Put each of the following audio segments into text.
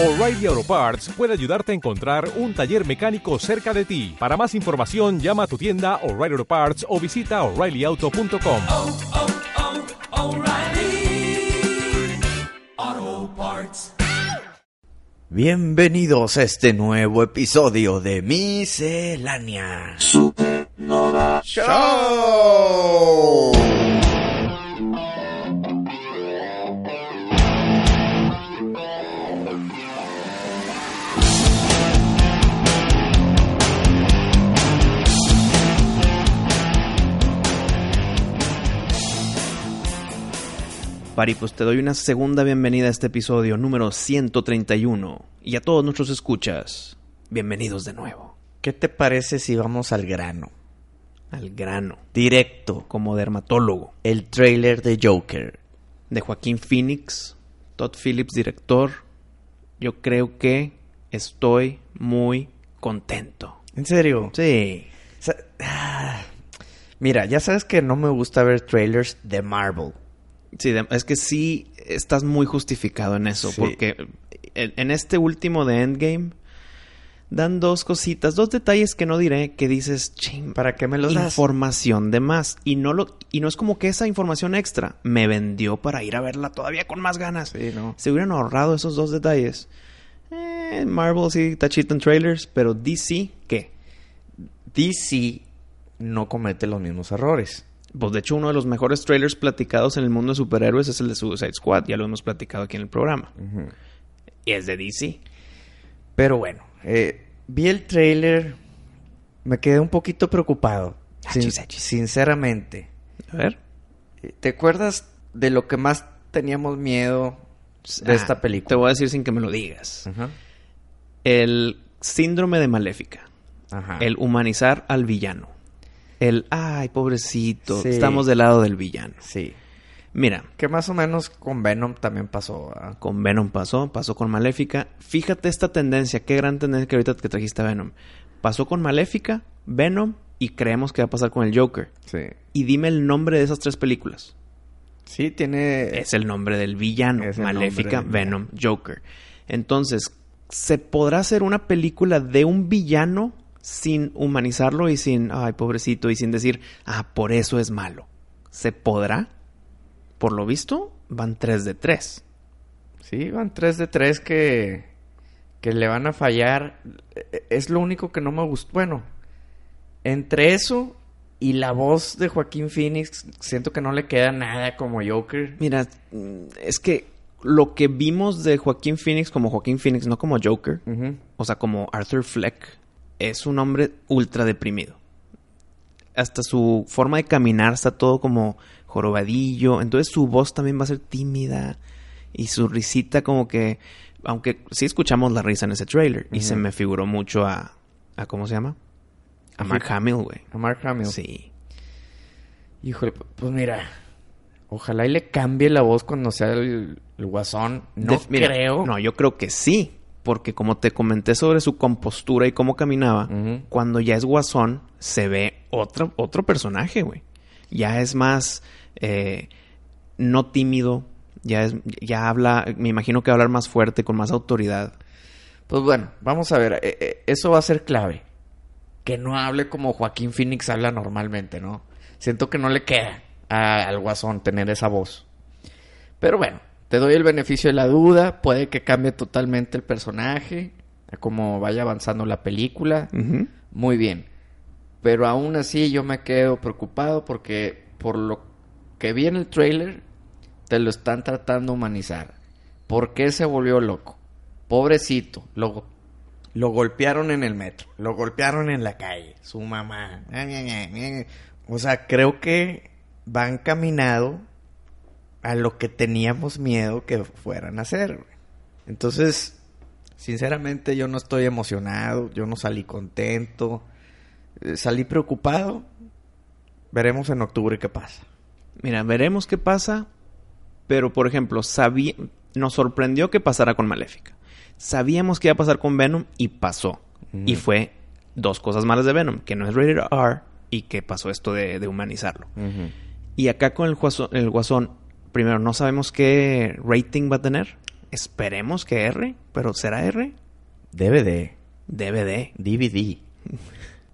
O'Reilly Auto Parts puede ayudarte a encontrar un taller mecánico cerca de ti. Para más información, llama a tu tienda O'Reilly Auto Parts o visita oreillyauto.com. oh, oh, O'Reilly Auto Parts. Bienvenidos a este nuevo episodio de Miscelánea Supernova Show. Pari, pues te doy una segunda bienvenida a este episodio número 131. Y a todos nuestros escuchas, bienvenidos de nuevo. ¿Qué te parece si vamos al grano? Al grano, Directo. como dermatólogo. El trailer de Joker. De Joaquín Phoenix, Todd Phillips, director. Yo creo que estoy muy contento. ¿En serio? Sí. Mira, ya sabes que no me gusta ver trailers de Marvel. Sí, es que sí estás muy justificado en eso, Sí. porque en, en este último de Endgame dan dos cositas, dos detalles que no diré, que dices, ching, ¿Para qué me los das? información de más y no lo y no es como que esa información extra me vendió para ir a verla todavía con más ganas. Sí, ¿no? Se hubieran ahorrado esos dos detalles. Eh, Marvel sí tachito en trailers, pero DC ¿qué? DC no comete los mismos errores. Pues de hecho uno de los mejores trailers platicados en el mundo de superhéroes es el de Suicide Squad, ya lo hemos platicado aquí en el programa. Y es de DC. Pero bueno, eh, vi el trailer, me quedé un poquito preocupado. Sin- sinceramente. A ver. ¿Te acuerdas de lo que más teníamos miedo de Ah, esta Te película? voy a decir sin que me lo digas. El síndrome de Maléfica. Ajá. El humanizar al villano. El, ay, pobrecito, Sí. estamos del lado del villano. Sí. Mira, Que más o menos con Venom también pasó. ¿verdad? con Venom pasó, pasó con Maléfica. Fíjate esta tendencia, qué gran tendencia que ahorita que trajiste a Venom. Pasó con Maléfica, Venom y creemos que va a pasar con el Joker. Sí. Y dime el nombre de esas tres películas. Sí, tiene... Es el nombre del villano. Maléfica, del Venom, Joker. Entonces, ¿se podrá hacer una película de un villano sin humanizarlo y sin, ay, pobrecito, y sin decir, ah, por eso es malo? ¿Se podrá? Por lo visto, van tres de tres. Sí, van tres de tres que... Que le van a fallar. Eh, Es lo único que no me gustó. Bueno, entre eso y la voz de Joaquín Phoenix, siento que no le queda nada como Joker. Mira, mm, es que lo que vimos de Joaquín Phoenix como Joaquín Phoenix, no como Joker, o sea, como Arthur Fleck, es un hombre ultra deprimido. Hasta su forma de caminar está todo como jorobadillo. Entonces su voz también va a ser tímida. Y su risita como que... Aunque sí escuchamos la risa en ese trailer. Y se me figuró mucho a... a ¿Cómo se llama? A Mark Hamill, güey. A Mark Hamill. Sí. Híjole, pues mira, ojalá y le cambie la voz cuando sea el, el guasón. No De- mira, creo. No, yo creo que sí. Porque como te comenté sobre su compostura y cómo caminaba, cuando ya es guasón, se ve otro, otro personaje, güey. Ya es más eh, no tímido. Ya es, ya habla, me imagino que va a hablar más fuerte, con más autoridad. Pues bueno, vamos a ver, eh, eh, eso va a ser clave. Que no hable como Joaquín Phoenix habla normalmente, ¿no? Siento que no le queda a- al guasón tener esa voz. Pero bueno, te doy el beneficio de la duda, puede que cambie totalmente el personaje, como vaya avanzando la película. Muy bien. Pero aún así yo me quedo preocupado porque por lo que vi en el trailer, te lo están tratando de humanizar. ¿Por qué se volvió loco? Pobrecito, lo, lo golpearon en el metro, lo golpearon en la calle, su mamá. O sea, creo que van caminado a lo que teníamos miedo que fueran a hacer. güey. Entonces, sinceramente yo no estoy emocionado, yo no salí contento, eh, salí preocupado. Veremos en octubre qué pasa. Mira, veremos qué pasa. Pero, por ejemplo, sabí- nos sorprendió que pasara con Maléfica. Sabíamos que iba a pasar con Venom y pasó. Y fue dos cosas malas de Venom, que no es rated R y que pasó esto de, de humanizarlo. Y acá con el guasón, el guasón, primero, no sabemos qué rating va a tener. Esperemos que R, pero ¿será R? DVD, DVD. DVD.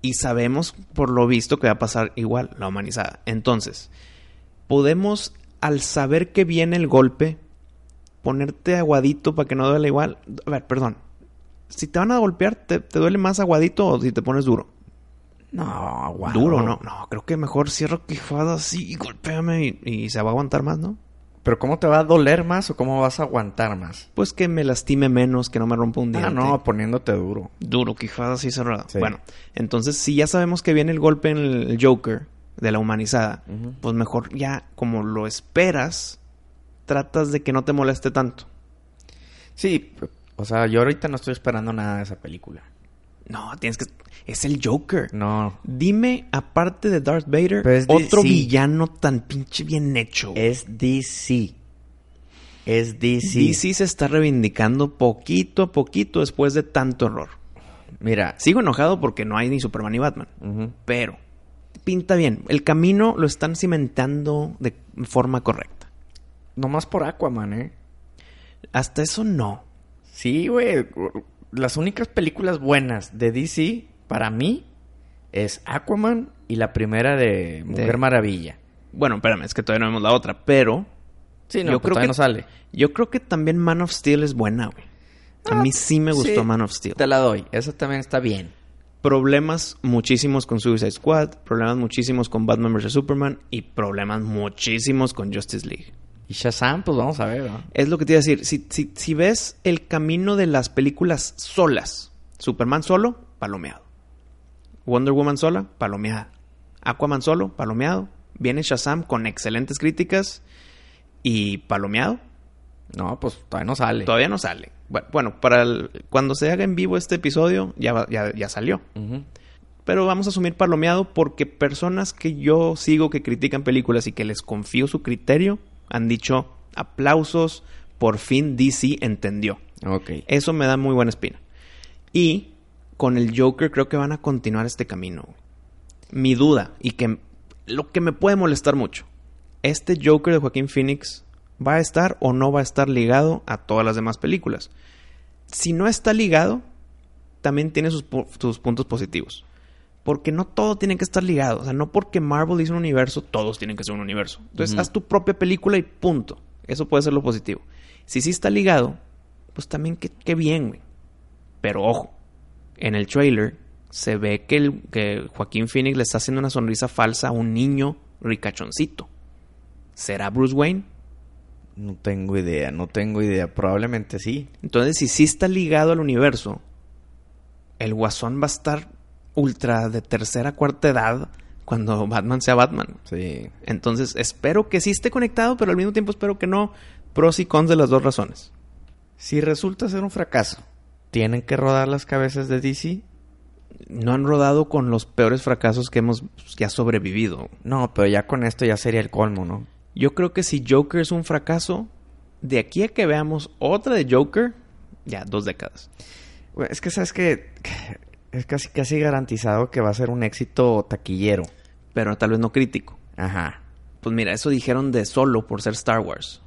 Y sabemos, por lo visto, que va a pasar igual, la humanizada. Entonces, podemos, al saber que viene el golpe, ponerte aguadito para que no duele igual. A ver, perdón. Si te van a golpear, ¿te, te duele más aguadito o si te pones duro? No, aguado. Duro, ¿no? No, creo que mejor cierro quijada así y golpéame y, y se va a aguantar más, ¿no? Pero ¿cómo te va a doler más o cómo vas a aguantar más? Pues que me lastime menos, que no me rompa un diente. Ah, no, poniéndote duro. Duro, quijada así cerrada. Sí. Bueno, entonces si ya sabemos que viene el golpe en el Joker de la humanizada, pues mejor ya, como lo esperas, tratas de que no te moleste tanto. Sí, o sea, yo ahorita no estoy esperando nada de esa película. No, tienes que... Es el Joker. No, Dime, aparte de Darth Vader, otro villano tan pinche bien hecho. güey. es DC. Es DC. DC se está reivindicando poquito a poquito después de tanto error. Mira, Sigo enojado porque no hay ni Superman ni Batman. Pero pinta bien. El camino lo están cimentando de forma correcta. nomás por Aquaman, ¿eh? Hasta eso no. Sí, güey. Las únicas películas buenas de DC, para mí, es Aquaman y la primera de Mujer De- Maravilla. Bueno, espérame, es que todavía no vemos la otra. Pero Sí, no, Yo pues creo que- no sale. yo creo que también Man of Steel es buena, güey. A mí sí me gustó Sí, Man of Steel. Te la doy. Esa también está bien. Problemas muchísimos con Suicide Squad, problemas muchísimos con Batman vs. Superman y problemas muchísimos con Justice League. Y Shazam, pues vamos a ver, ¿no? Es lo que te iba a decir. Si, si, si ves el camino de las películas solas, Superman solo, palomeado. Wonder Woman sola, palomeada. Aquaman solo, palomeado. Viene Shazam con excelentes críticas y palomeado. No, pues todavía no sale. Todavía no sale. Bu- Bueno, para el- cuando se haga en vivo este episodio, ya, ya, ya salió. Pero vamos a asumir palomeado porque personas que yo sigo que critican películas y que les confío su criterio han dicho aplausos, por fin DC entendió. Ok. Eso me da muy buena espina. Y con el Joker creo que van a continuar este camino. Mi duda y que lo que me puede molestar mucho, este Joker de Joaquín Phoenix va a estar o no va a estar ligado a todas las demás películas. Si no está ligado, también tiene sus, pu- sus puntos positivos. Porque no todo tiene que estar ligado. O sea, no porque Marvel hizo un universo, todos tienen que ser un universo. Entonces, haz tu propia película y punto. Eso puede ser lo positivo. Si sí está ligado, pues también qué, qué bien, güey. Pero ojo, en el trailer se ve que, el, que Joaquín Phoenix le está haciendo una sonrisa falsa a un niño ricachoncito. ¿Será Bruce Wayne? No tengo idea, no tengo idea. Probablemente sí. Entonces, si sí está ligado al universo, el guasón va a estar ultra de tercera, cuarta edad cuando Batman sea Batman. Sí. Entonces, espero que sí esté conectado, pero al mismo tiempo espero que no. Pros y cons de las dos razones. Si resulta ser un fracaso, ¿tienen que rodar las cabezas de DC? No han rodado con los peores fracasos que hemos pues, ya sobrevivido. No, pero ya con esto ya sería el colmo, ¿no? Yo creo que si Joker es un fracaso, de aquí a que veamos otra de Joker, ya dos décadas. Es que sabes que es casi casi garantizado que va a ser un éxito taquillero. Pero tal vez no crítico. Ajá. Pues mira, eso dijeron de solo por ser Star Wars.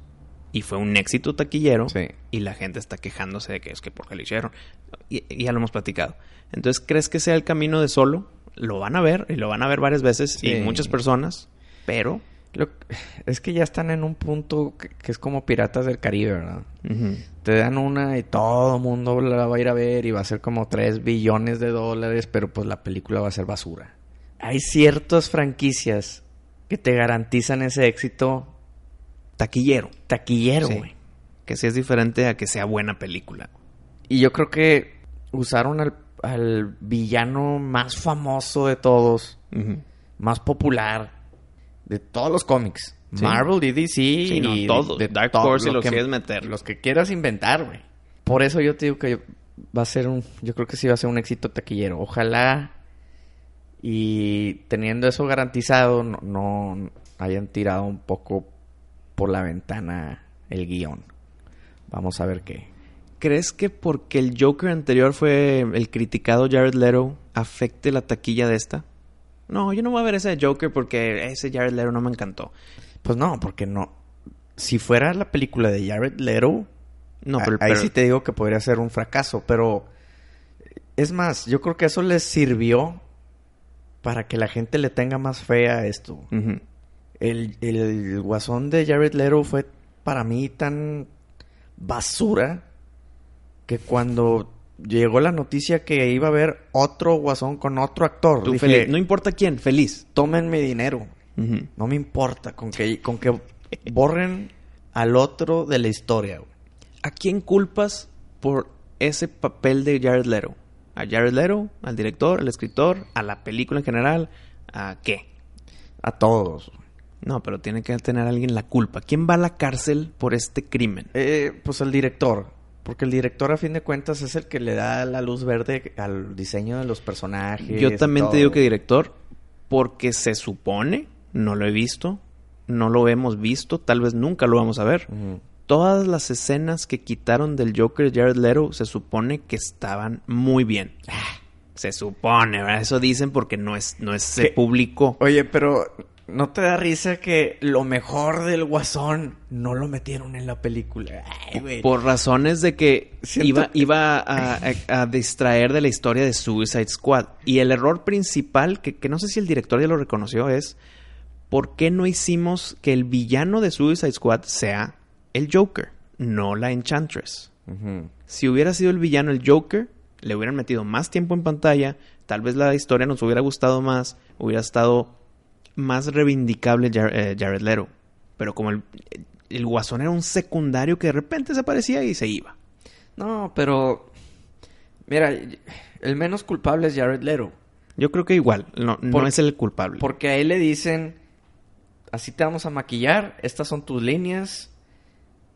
Y fue un éxito taquillero. Sí. Y la gente está quejándose de que es que por qué lo hicieron. Y, y ya lo hemos platicado. Entonces, ¿crees que sea el camino de solo? Lo van a ver y lo van a ver varias veces Sí. y muchas personas. Pero Lo- es que ya están en un punto que, que es como Piratas del Caribe, ¿verdad? Te dan una y todo el mundo la va a ir a ver y va a ser como 3 billones de dólares, pero pues la película va a ser basura. Hay ciertas franquicias que te garantizan ese éxito taquillero. taquillero, Sí. güey. Que sí es diferente a que sea buena película. Y yo creo que usaron al, al villano más famoso de todos, más popular de todos los cómics. Sí. Marvel y DC Sí, no, y todos. Dark Horse y lo que quieras meter. Los que quieras inventar, güey. Por eso yo te digo que va a ser un... Yo creo que sí va a ser un éxito taquillero. Ojalá y teniendo eso garantizado no, no hayan tirado un poco por la ventana el guion. Vamos a ver qué. ¿Crees que porque el Joker anterior fue el criticado Jared Leto afecte la taquilla de esta? No, yo no voy a ver ese de Joker porque ese Jared Leto no me encantó. Pues no, porque no. Si fuera la película de Jared Leto, No, pero, ahí pero- sí te digo que podría ser un fracaso, pero es más, yo creo que eso les sirvió para que la gente le tenga más fe a esto. El, el guasón de Jared Leto fue para mí tan basura que cuando llegó la noticia que iba a haber otro guasón con otro actor, Tú dije. No importa quién, feliz. tomen mi dinero. No me importa con que, con que borren al otro de la historia. güey. ¿A quién culpas por ese papel de Jared Leto? ¿A Jared Leto? ¿Al director? ¿Al escritor? ¿A la película en general? ¿A qué? A todos. No, pero tiene que tener alguien la culpa. ¿Quién va a la cárcel por este crimen? Eh, pues el director. Porque el director, a fin de cuentas, es el que le da la luz verde al diseño de los personajes. Yo también todo. te digo que director, porque se supone, no lo he visto, no lo hemos visto, tal vez nunca lo vamos a ver. Todas las escenas que quitaron del Joker Jared Leto se supone que estaban muy bien. Se supone, ¿verdad? Eso dicen porque no es, no es, se publicó. Oye, pero ¿no te da risa que lo mejor del guasón no lo metieron en la película? Ay, güey. Por razones de que Siento iba, que- iba a, a- a distraer de la historia de Suicide Squad. Y el error principal, que, que no sé si el director ya lo reconoció, es ¿por qué no hicimos que el villano de Suicide Squad sea el Joker, no la Enchantress? Si hubiera sido el villano el Joker, le hubieran metido más tiempo en pantalla, tal vez la historia nos hubiera gustado más, hubiera estado más reivindicable eh, Jared Leto. Pero como el, el guasón era un secundario que de repente se aparecía y se iba. No, pero... Mira, el menos culpable es Jared Leto. Yo creo que igual, no, no Por- es el culpable. Porque a él le dicen, así te vamos a maquillar, estas son tus líneas,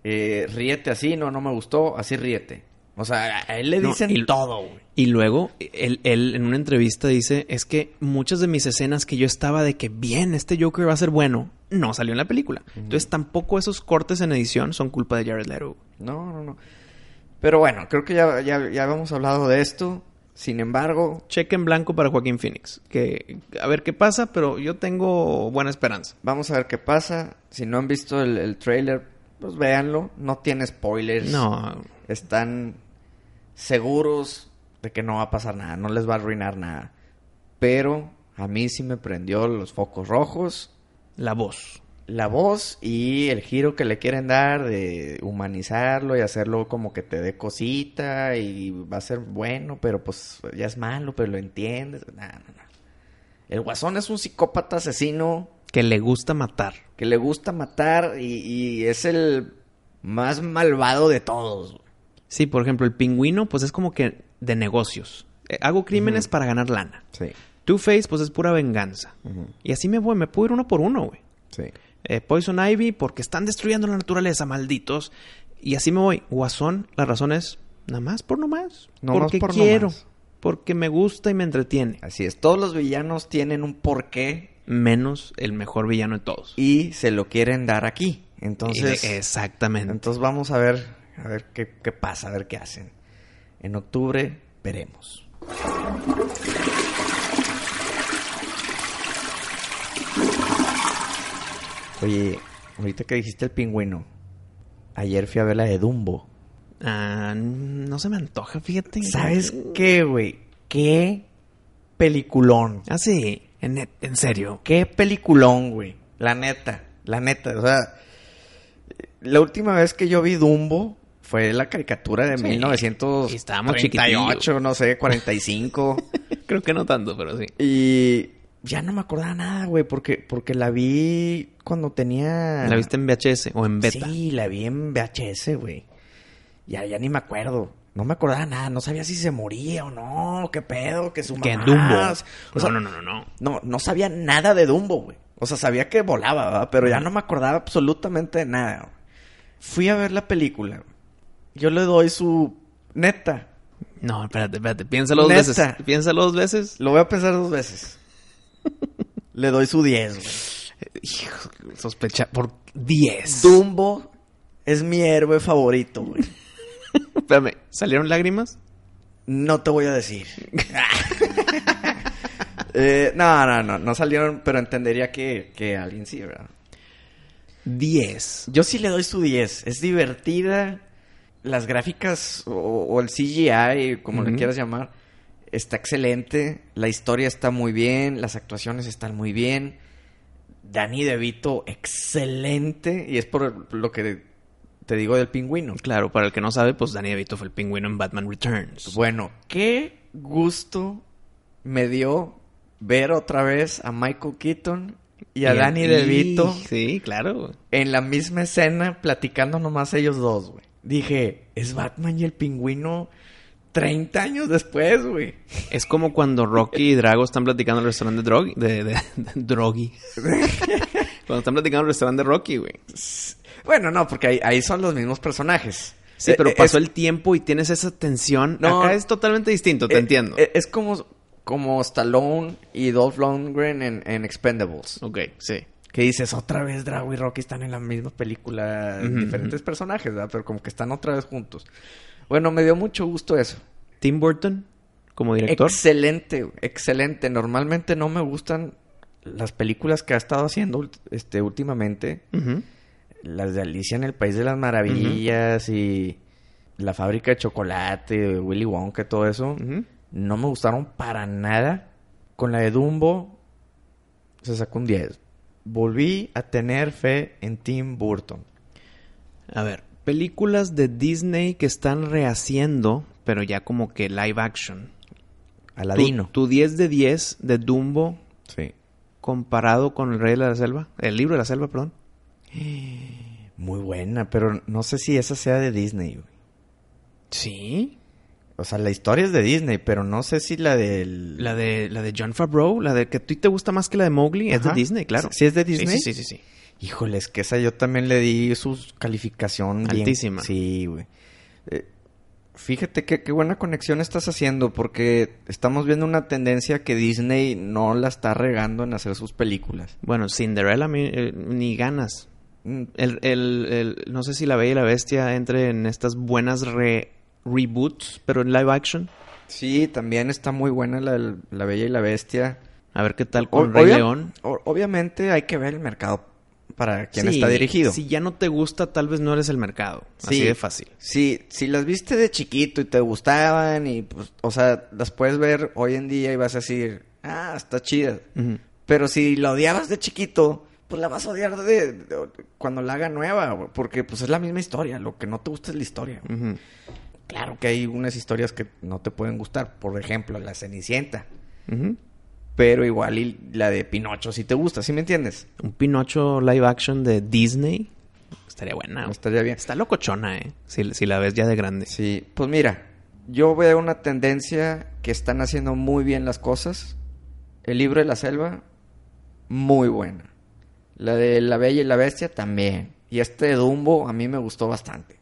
eh, ríete así, no, no me gustó, así ríete. O sea, a él le No, dicen y- todo, güey. Y luego, él, él en una entrevista dice, es que muchas de mis escenas que yo estaba de que bien, este Joker va a ser bueno, no salió en la película. Entonces tampoco esos cortes en edición son culpa de Jared Leto. No, no, no. Pero bueno, creo que ya, ya, ya habíamos hablado de esto. Sin embargo, Cheque en blanco para Joaquín Phoenix. Que a ver qué pasa, pero yo tengo buena esperanza. vamos a ver qué pasa. Si no han visto el, el trailer, pues véanlo. No tiene spoilers. No, Están seguros de que no va a pasar nada, no les va a arruinar nada. Pero a mí sí me prendió los focos rojos, la voz. la voz y el giro que le quieren dar de humanizarlo y hacerlo como que te dé cosita y va a ser bueno, pero pues ya es malo, pero lo entiendes. No, no, no. El guasón es un psicópata asesino Que le gusta matar. que le gusta matar y, y es el más malvado de todos. Sí, por ejemplo, el pingüino, pues es como que de negocios. Eh, hago crímenes para ganar lana. Sí. Two-Face, pues es pura venganza. Y así me voy, me puedo ir uno por uno, güey. Sí. Eh, Poison Ivy, porque están destruyendo la naturaleza, malditos. Y así me voy. Guasón, la razón es nada más por nomás. Nomás porque por quiero. nomás. Porque me gusta y me entretiene. Así es, todos los villanos tienen un porqué Menos el mejor villano de todos. y se lo quieren dar aquí. Entonces, Y- exactamente. entonces vamos a ver, a ver qué, qué pasa, a ver qué hacen. En octubre veremos. Oye, ahorita que dijiste el pingüino, ayer fui a ver la de Dumbo. Ah, no se me antoja, fíjate. ¿Sabes qué, güey? ¿Qué peliculón? Ah, sí. En, en serio. Qué peliculón, güey. La neta, la neta. O sea, la última vez que yo vi Dumbo fue la caricatura de Sí. 1938, Y estábamos chiquitillos. no sé, 45. Creo que no tanto, pero sí. y ya no me acordaba nada, güey, porque, porque la vi cuando tenía... ¿La viste en VHS o en beta? Sí, la vi en VHS, güey. Ya, ya ni me acuerdo. No me acordaba nada. No sabía si se moría o no. ¿Qué pedo? Que su Que mamá... Dumbo. O sea, no, no, no, no, no. no, no sabía nada de Dumbo, güey. O sea, sabía que volaba, ¿verdad? Pero ya no me acordaba absolutamente de nada. güey. Fui a ver la película. güey. Yo le doy su... Neta. No, espérate, espérate. Piénsalo dos Neta. veces. Piénsalo dos veces. Lo voy a pensar dos veces. le doy su 10, güey. Hijo, sospecha por 10. Dumbo es mi héroe favorito, güey. Espérame, ¿salieron lágrimas? No te voy a decir. Eh, no, no, no. No salieron, pero entendería que, que alguien sí, ¿verdad? 10. Yo sí le doy su 10. Es divertida. las gráficas o, o el CGI, como le quieras llamar, está excelente. La historia está muy bien, las actuaciones están muy bien. Danny DeVito, excelente. Y es por lo que te digo del pingüino. Claro, para el que no sabe, pues Danny DeVito fue el pingüino en Batman Returns. Bueno, qué gusto me dio ver otra vez a Michael Keaton y a Y- Danny DeVito Sí, claro. en la misma escena platicando nomás ellos dos, güey. Dije, es Batman y el pingüino 30 años después, güey. Es como cuando Rocky y Drago están platicando en el restaurante de Drogi. De, de, de Drogi. cuando están platicando en el restaurante de Rocky, güey. Bueno, no, porque ahí, ahí son los mismos personajes. Sí, pero eh, pasó es- el tiempo y tienes esa tensión. No. Acá es totalmente distinto, te eh, entiendo. eh, Es como, como Stallone y Dolph Lundgren en, en Expendables. ok, sí. Que dices, otra vez Drago y Rocky están en la misma película, diferentes personajes, ¿verdad? Pero como que están otra vez juntos. Bueno, me dio mucho gusto eso. Tim Burton, como director. Excelente, excelente. Normalmente no me gustan las películas que ha estado haciendo este últimamente. Las de Alicia en el País de las Maravillas y La Fábrica de Chocolate, Willy Wonka, todo eso. No me gustaron para nada. Con la de Dumbo se sacó un 10. Volví a tener fe en Tim Burton. A ver, películas de Disney que están rehaciendo, pero ya como que live action. Aladino. Tu, tu 10 de 10 de Dumbo Sí. Comparado con El Rey de la Selva. El libro de la selva, perdón. Muy buena, pero no sé si esa sea de Disney. güey. Sí. O sea, la historia es de Disney, pero no sé si la del... La de, la de John Favreau, la de que a ti te gusta más que la de Mowgli, es de. Disney, claro. ¿Sí es de Disney? Sí, sí, sí, sí. sí. Híjole, es que esa yo también le di su calificación bien- Altísima. Sí, güey. Eh, fíjate qué buena conexión estás haciendo porque estamos viendo una tendencia que Disney no la está regando en hacer sus películas. Bueno, Cinderella mi- eh, ni ganas. Mm, El, el, el- no sé si La Bella y la Bestia entre en estas buenas re- reboots, pero en live action. Sí, también está muy buena la, la Bella y la Bestia. A ver qué tal con Rey León. obviamente hay que ver el mercado para quien Sí, está dirigido. Si ya no te gusta, tal vez no eres el mercado. Así Sí. de fácil. Sí, si las viste de chiquito y te gustaban y pues, o sea, las puedes ver hoy en día y vas a decir, ah, está chida. Pero si la odiabas de chiquito, pues la vas a odiar de, de- cuando la haga nueva, porque pues es la misma historia, lo que no te gusta es la historia. Claro que hay unas historias que no te pueden gustar, por ejemplo, la Cenicienta. Pero igual y la de Pinocho si te gusta, ¿sí me entiendes? Un Pinocho live action de Disney. Estaría buena. No estaría bien. Está locochona, ¿eh? Si, si la ves ya de grande. Sí, pues mira, yo veo una tendencia que están haciendo muy bien las cosas. El libro de la selva, muy buena. La de La Bella y la Bestia también. Y este de Dumbo a mí me gustó bastante.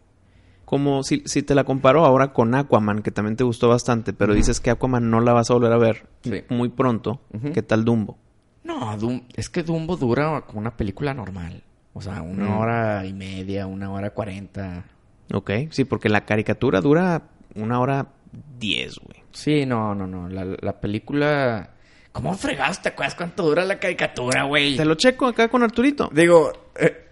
Como si, si te la comparo ahora con Aquaman, que también te gustó bastante, pero dices que Aquaman no la vas a volver a ver Sí. muy pronto. ¿Qué tal Dumbo? No, Dum- es que Dumbo dura como una película normal. O sea, una Mm. hora y media, una hora cuarenta. Ok, sí, porque la caricatura dura una hora diez, güey. Sí, no, no, no. La, la película... ¿Cómo fregaste? ¿Te acuerdas cuánto dura la caricatura, güey? Te lo checo acá con Arturito. Digo, eh,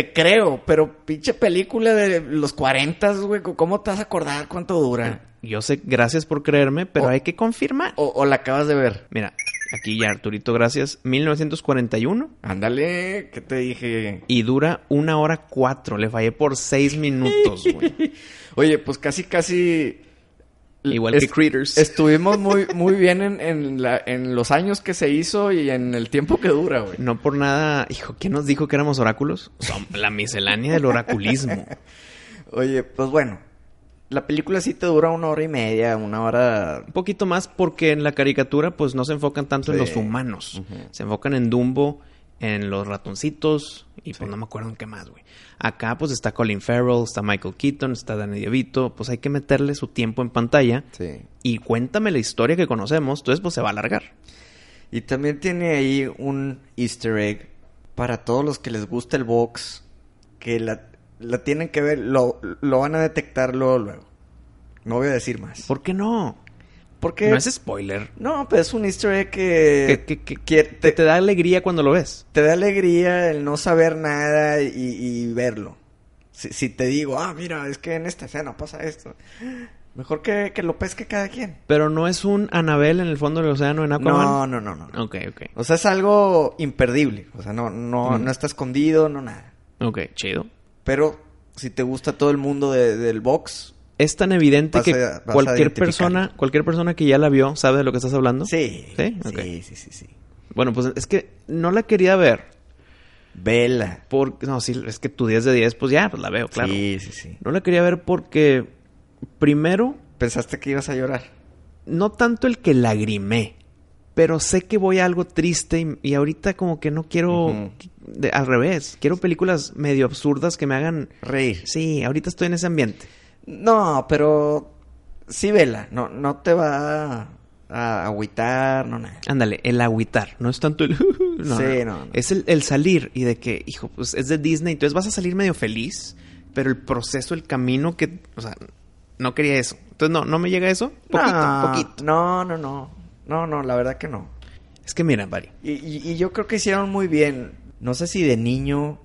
te creo, pero pinche película de los 40, güey, ¿cómo te vas a acordar cuánto dura? Yo sé, gracias por creerme, pero hay que confirmar. O, o la acabas de ver. Mira, aquí ya Arturito, gracias. 1941 Ándale, ¿qué te dije? y dura una hora cuatro. Le fallé por seis minutos, güey. Oye, pues casi, casi... Igual que Critters. Estuvimos muy, muy bien en, en, la- en los años que se hizo y en el tiempo que dura, güey. No por nada, hijo, ¿quién nos dijo que éramos oráculos? Son la miscelánea del oraculismo. Oye, pues bueno, la película sí te dura una hora y media, una hora... Un poquito más porque en la caricatura pues no se enfocan tanto en los humanos. Se enfocan en Dumbo, en los ratoncitos y pues no me acuerdo en qué más, güey. Acá pues está Colin Farrell, está Michael Keaton, está Danny DeVito. Pues hay que meterle su tiempo en pantalla Sí. y cuéntame la historia que conocemos. Entonces pues se va a alargar. Y también tiene ahí un easter egg para todos los que les gusta el box, que la, la tienen que ver, lo, lo van a detectar luego, luego. No voy a decir más. ¿Por qué no? Porque... No es spoiler. No, pero es un easter egg que... Que, que- que- te, da alegría cuando lo ves. te da alegría el no saber nada y, y verlo. Si, si te digo, ah, mira, es que en esta escena pasa esto. Mejor que, que lo pesque cada quien. Pero no es un Anabel en el fondo del océano en Aquaman. No, no, no, no. no. Ok, ok. O sea, es algo imperdible. O sea, no, no, Mm. no está escondido, no nada. Ok, chido. Pero si te gusta todo el mundo de- del box, Es tan evidente Vas que a- cualquier persona, cualquier persona que ya la vio sabe de lo que estás hablando. sí. ¿Sí? Sí, sí, sí, sí. Bueno, pues es que no la quería ver. Vela. Por... No, sí, es que tu 10 de 10, pues ya, pues la veo, claro. Sí, sí, sí. No la quería ver porque, primero, Pensaste que ibas a llorar. no tanto el que lagrimé, pero sé que voy a algo triste y, y ahorita como que no quiero, de- al revés, quiero películas medio absurdas que me hagan... Reír. Sí, ahorita estoy en ese ambiente. No, pero sí, vela. No, no te va a, agüitar, no nada. Ándale, el agüitar, no es tanto el... no, Sí, no, no, no. Es el, el salir y de que, hijo, pues es de Disney, entonces vas a salir medio feliz, pero el proceso, el camino que, o sea, no quería eso. Entonces no, no me llega eso. Poquito, no, poquito. No, no, no. No, no, la verdad que no. Es que mira, Bari, Y, y- y yo creo que hicieron muy bien. No sé si de niño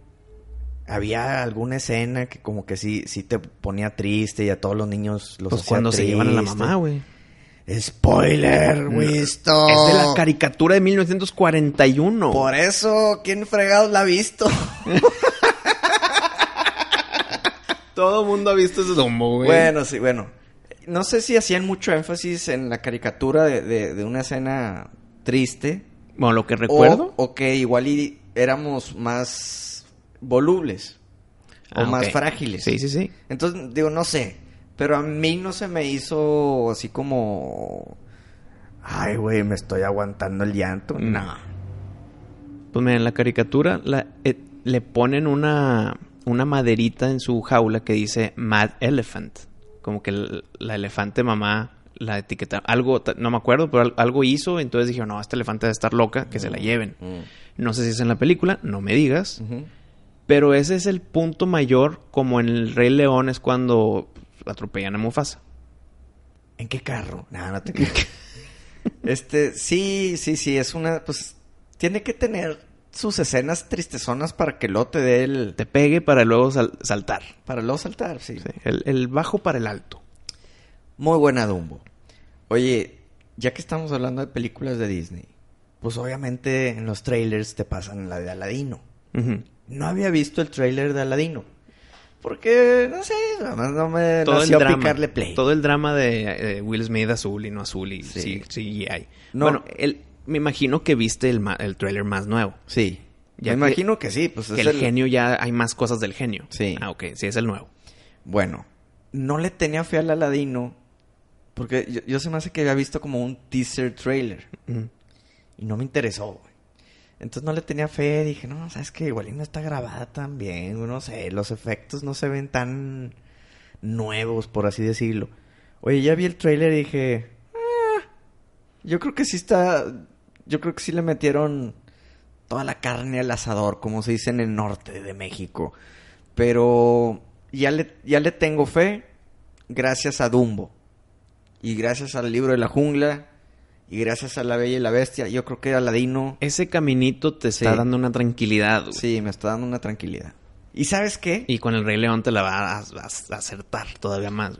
había alguna escena que como que sí, sí te ponía triste y a todos los niños los pues hacía cuando se llevan a la mamá, güey. Spoiler, Wisto. Es de la caricatura de 1941. Por eso, ¿quién fregados la ha visto? Todo mundo ha visto ese domo, güey. bueno, sí, bueno. No sé si hacían mucho énfasis en la caricatura de, de- de una escena triste. Bueno, lo que recuerdo. O, o que igual y éramos más volubles. O Ah, más frágiles. Sí, sí, sí. Entonces, digo, no sé. Pero a mí no se me hizo así como... Ay, güey, me estoy aguantando el llanto. Mm. No. Pues mira, en la caricatura la- eh, le ponen una, una maderita en su jaula que dice Mad Elephant. Como que el- la elefante mamá la etiqueta. Algo, no me acuerdo, pero al- algo hizo. Entonces dijeron, no, esta elefante debe estar loca, que se la lleven. Mm. No sé si es en la película, no me digas. Pero ese es el punto mayor, como en El Rey León es cuando atropellan a Mufasa. ¿En qué carro? No, no te creo. este, sí, sí, sí, es una, pues, tiene que tener sus escenas tristezonas para que luego te dé el, Te pegue para luego sal- saltar. para luego saltar, sí. Sí, El, el bajo para el alto. Muy buena Dumbo. Oye, ya que estamos hablando de películas de Disney, pues obviamente en los trailers te pasan la de Aladino. No había visto el trailer de Aladino. Porque, no sé, además no me todo el nació drama. picarle play. Todo el drama de eh, Will Smith azul y no azul y Sí. sí, sí, hay. No. Bueno, el, me imagino que viste el, el trailer más nuevo. Sí. Ya me que- imagino que sí, pues Que es el, genio ya hay más cosas del genio. Sí. Ah, ok, sí, es el nuevo. Bueno, no le tenía fe al Aladino porque yo, yo se me hace que había visto como un teaser trailer y no me interesó. Entonces no le tenía fe, dije, no, sabes que igual no está grabada tan bien, no sé, los efectos no se ven tan nuevos, por así decirlo. Oye, ya vi el trailer y dije, "Ah, yo creo que sí está, yo creo que sí le metieron toda la carne al asador, como se dice en el norte de México. Pero ya le, ya le tengo fe gracias a Dumbo. Y gracias al libro de la jungla. Y gracias a La Bella y la Bestia. Yo creo que Aladino Ese caminito te está Sí. dando una tranquilidad. güey. sí me está dando una tranquilidad. ¿Y sabes qué? Y con el Rey León te la va a, a- acertar todavía más.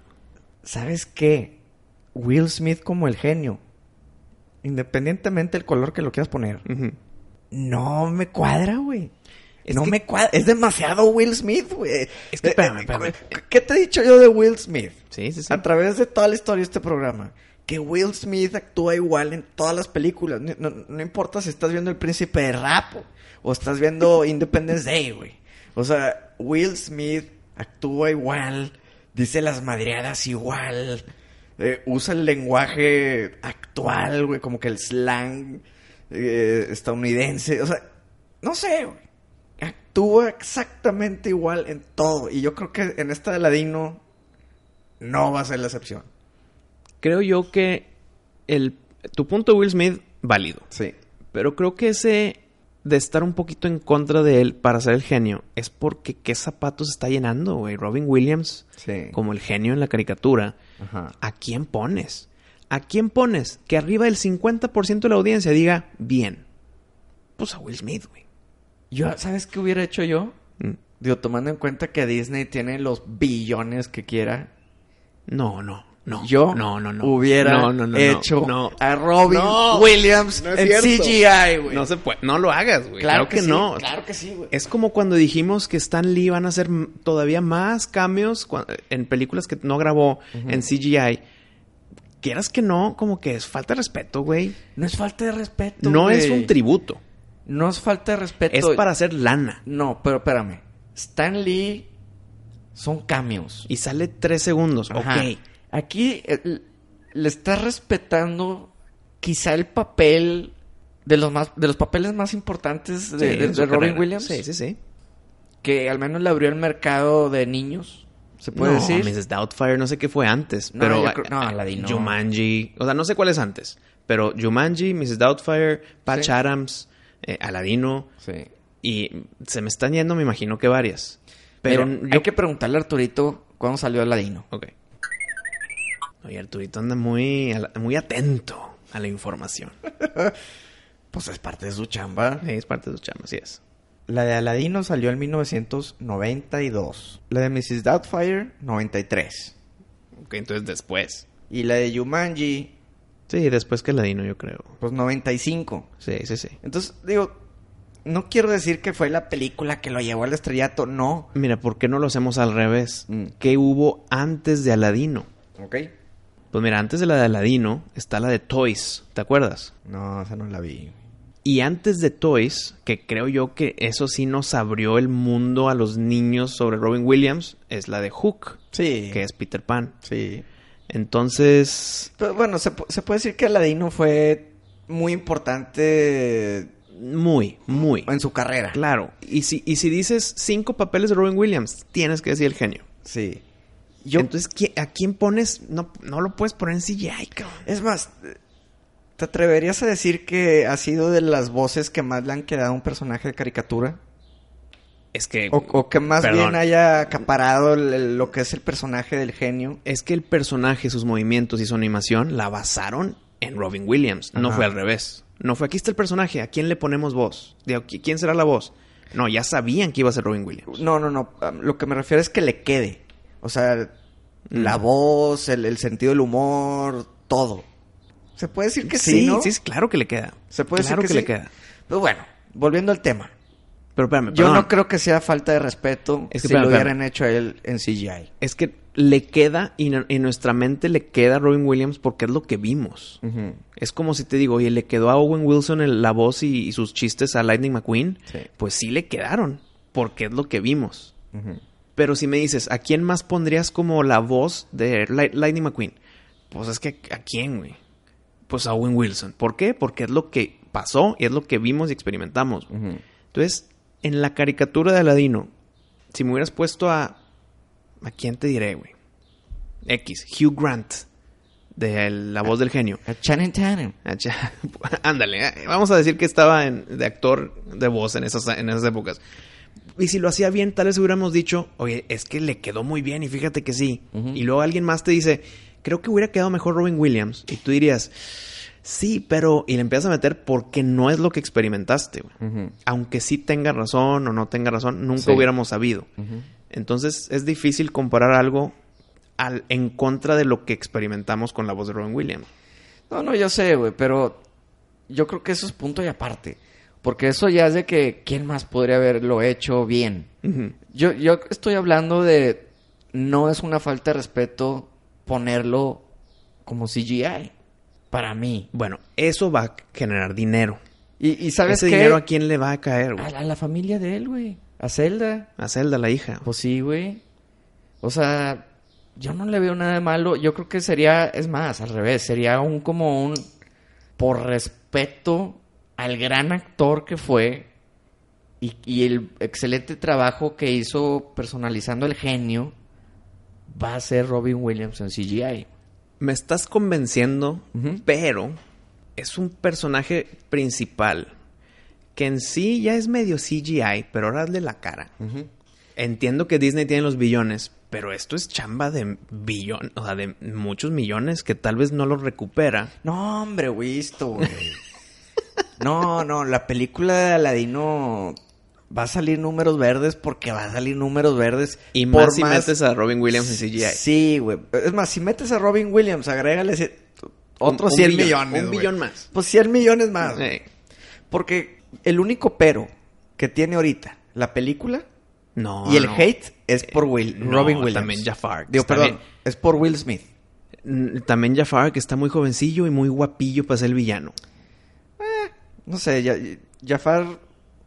¿Sabes qué? Will Smith como el genio. Independientemente del color que lo quieras poner. No me cuadra, güey. Es no que- me cuadra. Es demasiado Will Smith, güey. Es que Eh, espérame, eh, espérame. ¿Qué te he dicho yo de Will Smith? Sí, sí, sí. A través de toda la historia de este programa. Que Will Smith actúa igual en todas las películas. No, importa si estás viendo El Príncipe de Rap o, o estás viendo Independence Day, güey. O sea, Will Smith actúa igual, dice las madreadas igual, eh, usa el lenguaje actual, güey, como que el slang eh, estadounidense. O sea, no sé, güey. Actúa exactamente igual en todo. Y yo creo que en esta de Ladino no va a ser la excepción. Creo yo que el, tu punto de Will Smith, válido. Sí. Pero creo que ese de estar un poquito en contra de él para ser el genio es porque qué zapatos está llenando, güey. Robin Williams, Sí. como el genio en la caricatura. Ajá. ¿A quién pones? ¿A quién pones? Que arriba del 50% de la audiencia diga, bien. Pues a Will Smith, güey. Yo, ¿sabes qué hubiera hecho yo? Mm. Digo, tomando en cuenta que Disney tiene los billones que quiera, No, no, no. yo no, no, no. hubiera No, no, no, hecho a Robin Williams en cierto. CGI, güey. No se puede, no lo hagas, güey. claro, que, sí, no. Claro que sí, güey. Es como cuando dijimos que Stan Lee van a hacer todavía más cambios en películas que no grabó en CGI. Quieras que no, como que es falta de respeto, güey. No es falta de respeto, No güey. es un tributo. No es falta de respeto. Es para hacer lana. No, pero espérame. Stan Lee son cambios. Y sale tres segundos. Ajá. Ok. Aquí eh, le estás respetando quizá el papel de los más de los papeles más importantes de, Sí, de- en su de Robin. Williams. Sí, sí, sí. Que al menos le abrió el mercado de niños. ¿Se puede no, decir? Mrs. Doubtfire, no sé qué fue antes. No, pero creo- no, Aladdin. Jumanji. O sea, no sé cuál es antes. Pero Jumanji, Mrs. Doubtfire, Patch Sí. Adams, eh, Aladino. Sí. Y se me están yendo, me imagino que varias. Pero Mira, yo... hay que preguntarle a Arturito cuándo salió Aladino. Ok. Oye, Arturito anda muy, muy atento a la información. Pues es parte de su chamba. Sí, es parte de su chamba, así es. La de Aladino salió en 1992. La de Mrs. Doubtfire, 93. Ok, entonces después. Y la de Jumanji, Sí, después que Aladino, yo creo. pues 95. Sí, sí, sí. Entonces, digo, no quiero decir que fue la película que lo llevó al estrellato, no. Mira, ¿por qué no lo hacemos al revés? Mm. ¿Qué hubo antes de Aladino? ¿Ok? Pues mira, antes de la de Aladino está la de Toys, ¿te acuerdas? No, esa no la vi. Y antes de Toys, que creo yo que eso sí nos abrió el mundo a los niños sobre Robin Williams, es la de Hook, Sí. que es Peter Pan. Sí. Entonces, Pero bueno, se, se puede decir que Aladino fue muy importante muy, muy. en su carrera. Claro. Y si, y si dices cinco papeles de Robin Williams, tienes que decir el genio. Sí. Yo, Entonces, ¿qui- ¿a quién pones? No, no lo puedes poner en CGI, cabrón. es más, ¿te atreverías a decir que ha sido de las voces que más le han quedado a un personaje de caricatura? Es que... O, o que más Perdón. bien haya acaparado el- el- lo que es el personaje del genio. Es que el personaje, sus movimientos y su animación la basaron en Robin Williams. No Ajá. fue al revés. No fue aquí está el personaje, ¿a quién le ponemos voz? ¿qui- ¿Quién será la voz? No, ya sabían que iba a ser Robin Williams. No, no, no. Lo que me refiero es que le quede. O sea, la voz, el, el sentido del humor, todo. Se puede decir que sí, sí, ¿no? sí, claro que le queda. Se puede claro decir que, que, sí. le queda. Pero bueno, volviendo al tema. Pero espérame, Yo perdón. no creo que sea falta de respeto Es que si espérame, lo espérame. hubieran hecho a él en CGI. Es que le queda, y en, nuestra mente le queda a Robin Williams porque es lo que vimos. Es como si te digo, oye, le quedó a Owen Wilson el- la voz y, y sus chistes a Lightning McQueen. Sí. Pues sí le quedaron, porque es lo que vimos. Pero si me dices, ¿a quién más pondrías como la voz de Light- Lightning McQueen? Pues es que, ¿a quién, güey? Pues a Owen Wilson. ¿Por qué? Porque es lo que pasó y es lo que vimos y experimentamos. Entonces, en la caricatura de Aladino, si me hubieras puesto a... ¿A quién te diré, güey? X, Hugh Grant, de La Voz del Genio. A Channing Tatum. Ándale, eh, vamos a decir que estaba en- de actor de voz en esas, en esas épocas. Y si lo hacía bien, tal vez hubiéramos dicho, oye, es que le quedó muy bien y fíjate que sí. Y luego alguien más te dice, creo que hubiera quedado mejor Robin Williams. Y tú dirías, sí, pero... Y le empiezas a meter porque no es lo que experimentaste. güey. Aunque sí tenga razón o no tenga razón, nunca Sí. hubiéramos sabido. Entonces es difícil comparar algo al, en contra de lo que experimentamos con la voz de Robin Williams. No, no, yo sé, güey, pero yo creo que eso es punto y aparte. Porque eso ya es de que quién más podría haberlo hecho bien. Yo, yo estoy hablando de no es una falta de respeto ponerlo como CGI. Para mí. Bueno, eso va a generar dinero. Y, y ¿sabes Ese qué? dinero a quién le va a caer, A güey. a la familia de él, güey. A Zelda. A Zelda, la hija. Pues sí, güey. O sea, yo no le veo nada de malo. Yo creo que sería, es más, al revés. Sería un como un, por respeto al gran actor que fue y, y el excelente trabajo que hizo personalizando el genio, va a ser Robin Williams en CGI. Me estás convenciendo, pero es un personaje principal que en sí ya es medio CGI, pero ahora hazle la cara. Entiendo que Disney tiene los billones, pero esto es chamba de billón, o sea, de muchos millones que tal vez no los recupera. No, hombre, visto, güey. No, no, la película de Aladino va a salir números verdes porque va a salir números verdes. Y por más si metes a Robin Williams en CGI. Sí, güey. Es más, si metes a Robin Williams, agrégale otros Un 100 billón, millones. un güey. billón más. Pues 100 millones más. Eh, Porque el único pero que tiene ahorita la película no. y el no. hate es por Will, Robin Williams. también Jafar, Digo, perdón, bien. es por Will Smith. También Jafar, que está muy jovencillo y muy guapillo para ser el villano. No sé, ya, Jafar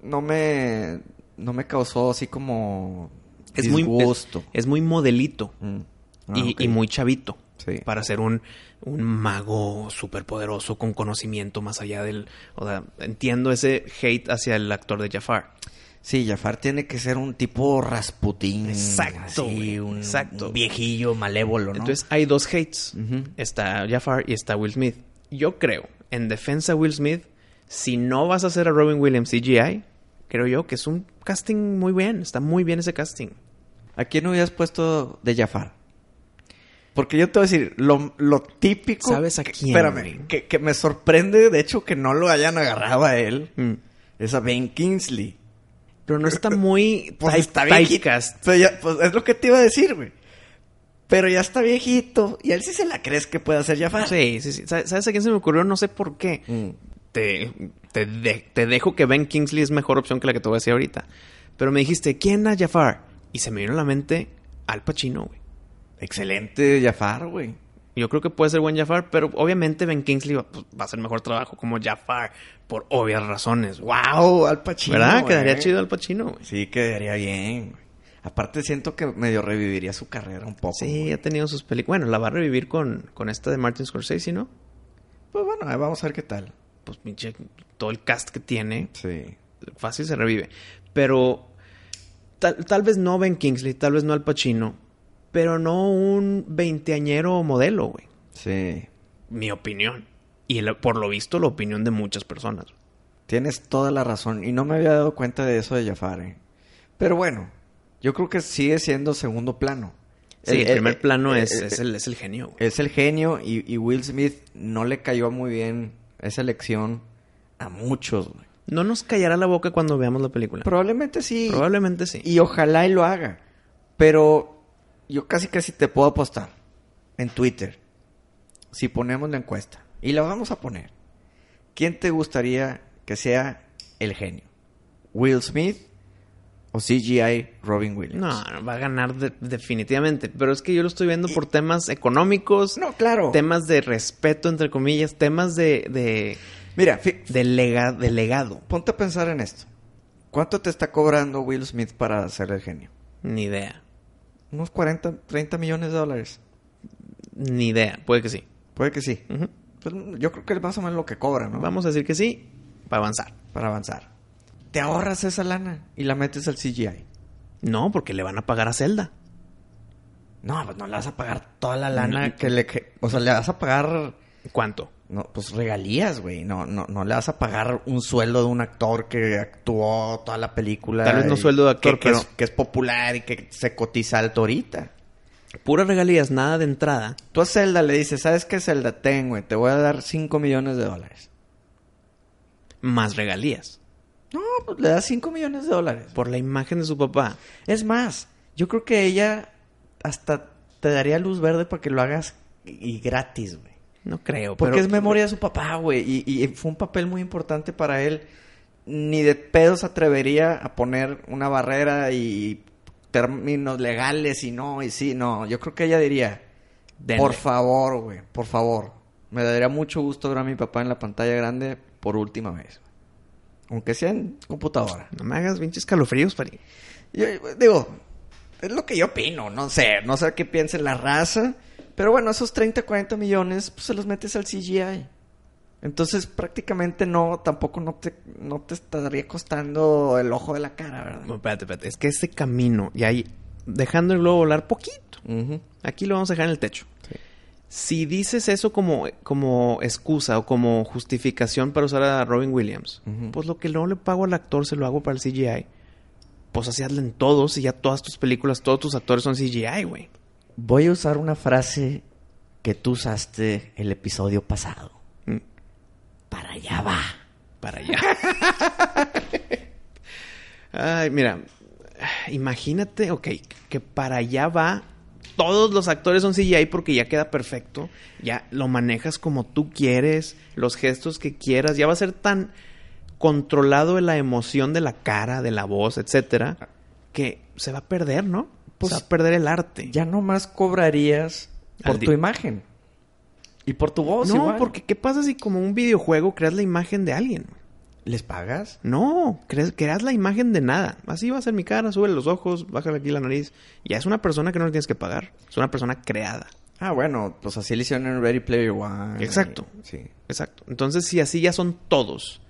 no me no me causó así como Es muy, es, es muy modelito Mm. Ah, y, muy chavito. Sí. Para ser un, un mago superpoderoso con conocimiento más allá del... O sea, entiendo ese hate hacia el actor de Jafar. Sí, Jafar tiene que ser un tipo Rasputín. Exacto, así, un, exacto. un viejillo malévolo, ¿no? Entonces hay dos hates. Está Jafar y está Will Smith. Yo creo, en defensa de Will Smith, si no vas a hacer a Robin Williams CGI, creo yo que es un casting muy bien. Está muy bien ese casting. ¿A quién hubieras puesto de Jafar? Porque yo te voy a decir, lo, lo típico... ¿Sabes a que- quién, Espérame, que, que me sorprende, de hecho, que no lo hayan agarrado a él. Mm. Es a Ben Kingsley. Pero no está muy Pues type- está typecast. Pues, ya- pues es lo que te iba a decir, güey. Pero ya está viejito. Y él sí se la crees que puede hacer Jafar. Sí, sí, sí. ¿Sabes sabes a quién se me ocurrió? No sé por qué. Mm. Te, te, de- te dejo que Ben Kingsley es mejor opción que la que te voy a decir ahorita. Pero me dijiste, ¿quién a Jafar? Y se me vino a la mente Al Pacino, güey. Excelente Jafar, güey. Yo creo que puede ser buen Jafar, pero obviamente Ben Kingsley va, pues, va a hacer mejor trabajo como Jafar por obvias razones. Wow, Al Pacino. ¿Verdad? güey. Quedaría chido Al Pacino, güey. Sí, quedaría bien. güey. Aparte siento que medio reviviría su carrera un poco. Sí, güey. ha tenido sus películas. Bueno, la va a revivir con, con esta de Martin Scorsese, ¿no? Pues bueno, vamos a ver qué tal. Pues pinche, todo el cast que tiene, Sí. fácil se revive. Pero tal, tal vez no Ben Kingsley, tal vez no Al Pacino, pero no un veinteañero modelo, güey. Sí. Mi opinión. Y por lo visto, la opinión de muchas personas. Tienes toda la razón. Y no me había dado cuenta de eso de Jafar, ¿eh? Pero bueno, yo creo que sigue siendo segundo plano. Sí, el, primer plano es, es, el, es el genio, güey. es el genio y, y Will Smith no le cayó muy bien esa elección a muchos, güey. No nos callará la boca cuando veamos la película. Probablemente sí. Probablemente sí. Y ojalá y lo haga. Pero yo casi casi te puedo apostar en Twitter. Si ponemos la encuesta. Y la vamos a poner. ¿Quién te gustaría que sea el genio? ¿Will Smith o CGI Robin Williams? No, no, va a ganar de- definitivamente. Pero es que yo lo estoy viendo por temas económicos, No, claro. temas de respeto, entre comillas, temas de, de, Mira, de, lega- de legado. ponte a pensar en esto. ¿Cuánto te está cobrando Will Smith para ser el genio? Ni idea. Unos 40, 30 millones de dólares. Ni idea. Puede que sí. Puede que sí. Pues, yo creo que es más o menos lo que cobra, ¿no? Vamos a decir que sí, para avanzar. para avanzar. Te ahorras esa lana y la metes al CGI. No, porque le van a pagar a Zelda. No, pues no le vas a pagar toda la lana No. que le... que- o sea, le vas a pagar... ¿Cuánto? No, pues regalías, güey. No, no, no le vas a pagar un sueldo de un actor que actuó toda la película. Tal vez no sueldo de actor, que, que es, que es popular y que se cotiza alto ahorita. Puras regalías, nada de entrada. Tú a Zelda le dices, ¿sabes qué Zelda? Ten, güey, te voy a dar 5 millones de dólares. Más regalías. No, pues le das 5 millones de dólares. Por la imagen de su papá. Es más, yo creo que ella hasta te daría luz verde para que lo hagas y gratis, güey. No creo. Porque pero- es memoria de su papá, güey. Y, y fue un papel muy importante para él. Ni de pedo se atrevería a poner una barrera y términos legales y no, y sí, no. Yo creo que ella diría, Denle. por favor, güey, por favor. Me daría mucho gusto ver a mi papá en la pantalla grande por última vez. Aunque sea en computadora. No me hagas pinches calofríos, Pari. Yo, digo, es lo que yo opino, no sé, no sé qué piense la raza, pero bueno, esos 30, 40 millones, pues se los metes al CGI. Entonces prácticamente no, tampoco no te, no te estaría costando el ojo de la cara, ¿verdad? No, espérate, espérate. Es que ese camino, y ahí, dejando el globo volar poquito. Aquí lo vamos a dejar en el techo. Si dices eso como, como excusa o como justificación para usar a Robin Williams, pues lo que no le pago al actor se lo hago para el CGI. Pues así hazlo en todos y ya todas tus películas, todos tus actores son CGI, güey. Voy a usar una frase que tú usaste el episodio pasado. Mm, Para allá va. Para allá. Ay, mira, imagínate, ok, que para allá va. Todos los actores son CGI porque ya queda perfecto. Ya lo manejas como tú quieres, los gestos que quieras. Ya va a ser tan controlado la emoción de la cara, de la voz, etcétera, que se va a perder, ¿no? Pues, se va a perder el arte. Ya nomás cobrarías por tu imagen. Y por tu voz no, igual. porque ¿qué pasa si como un videojuego creas la imagen de alguien? ¿Les pagas? No, creas, creas la imagen de nada. Así va a ser mi cara, sube los ojos, bájale aquí la nariz. Ya es una persona que no le tienes que pagar. Es una persona creada. Ah, bueno, pues así le hicieron en Ready Player One. Exacto. Sí. Exacto. Entonces, si así ya son todos,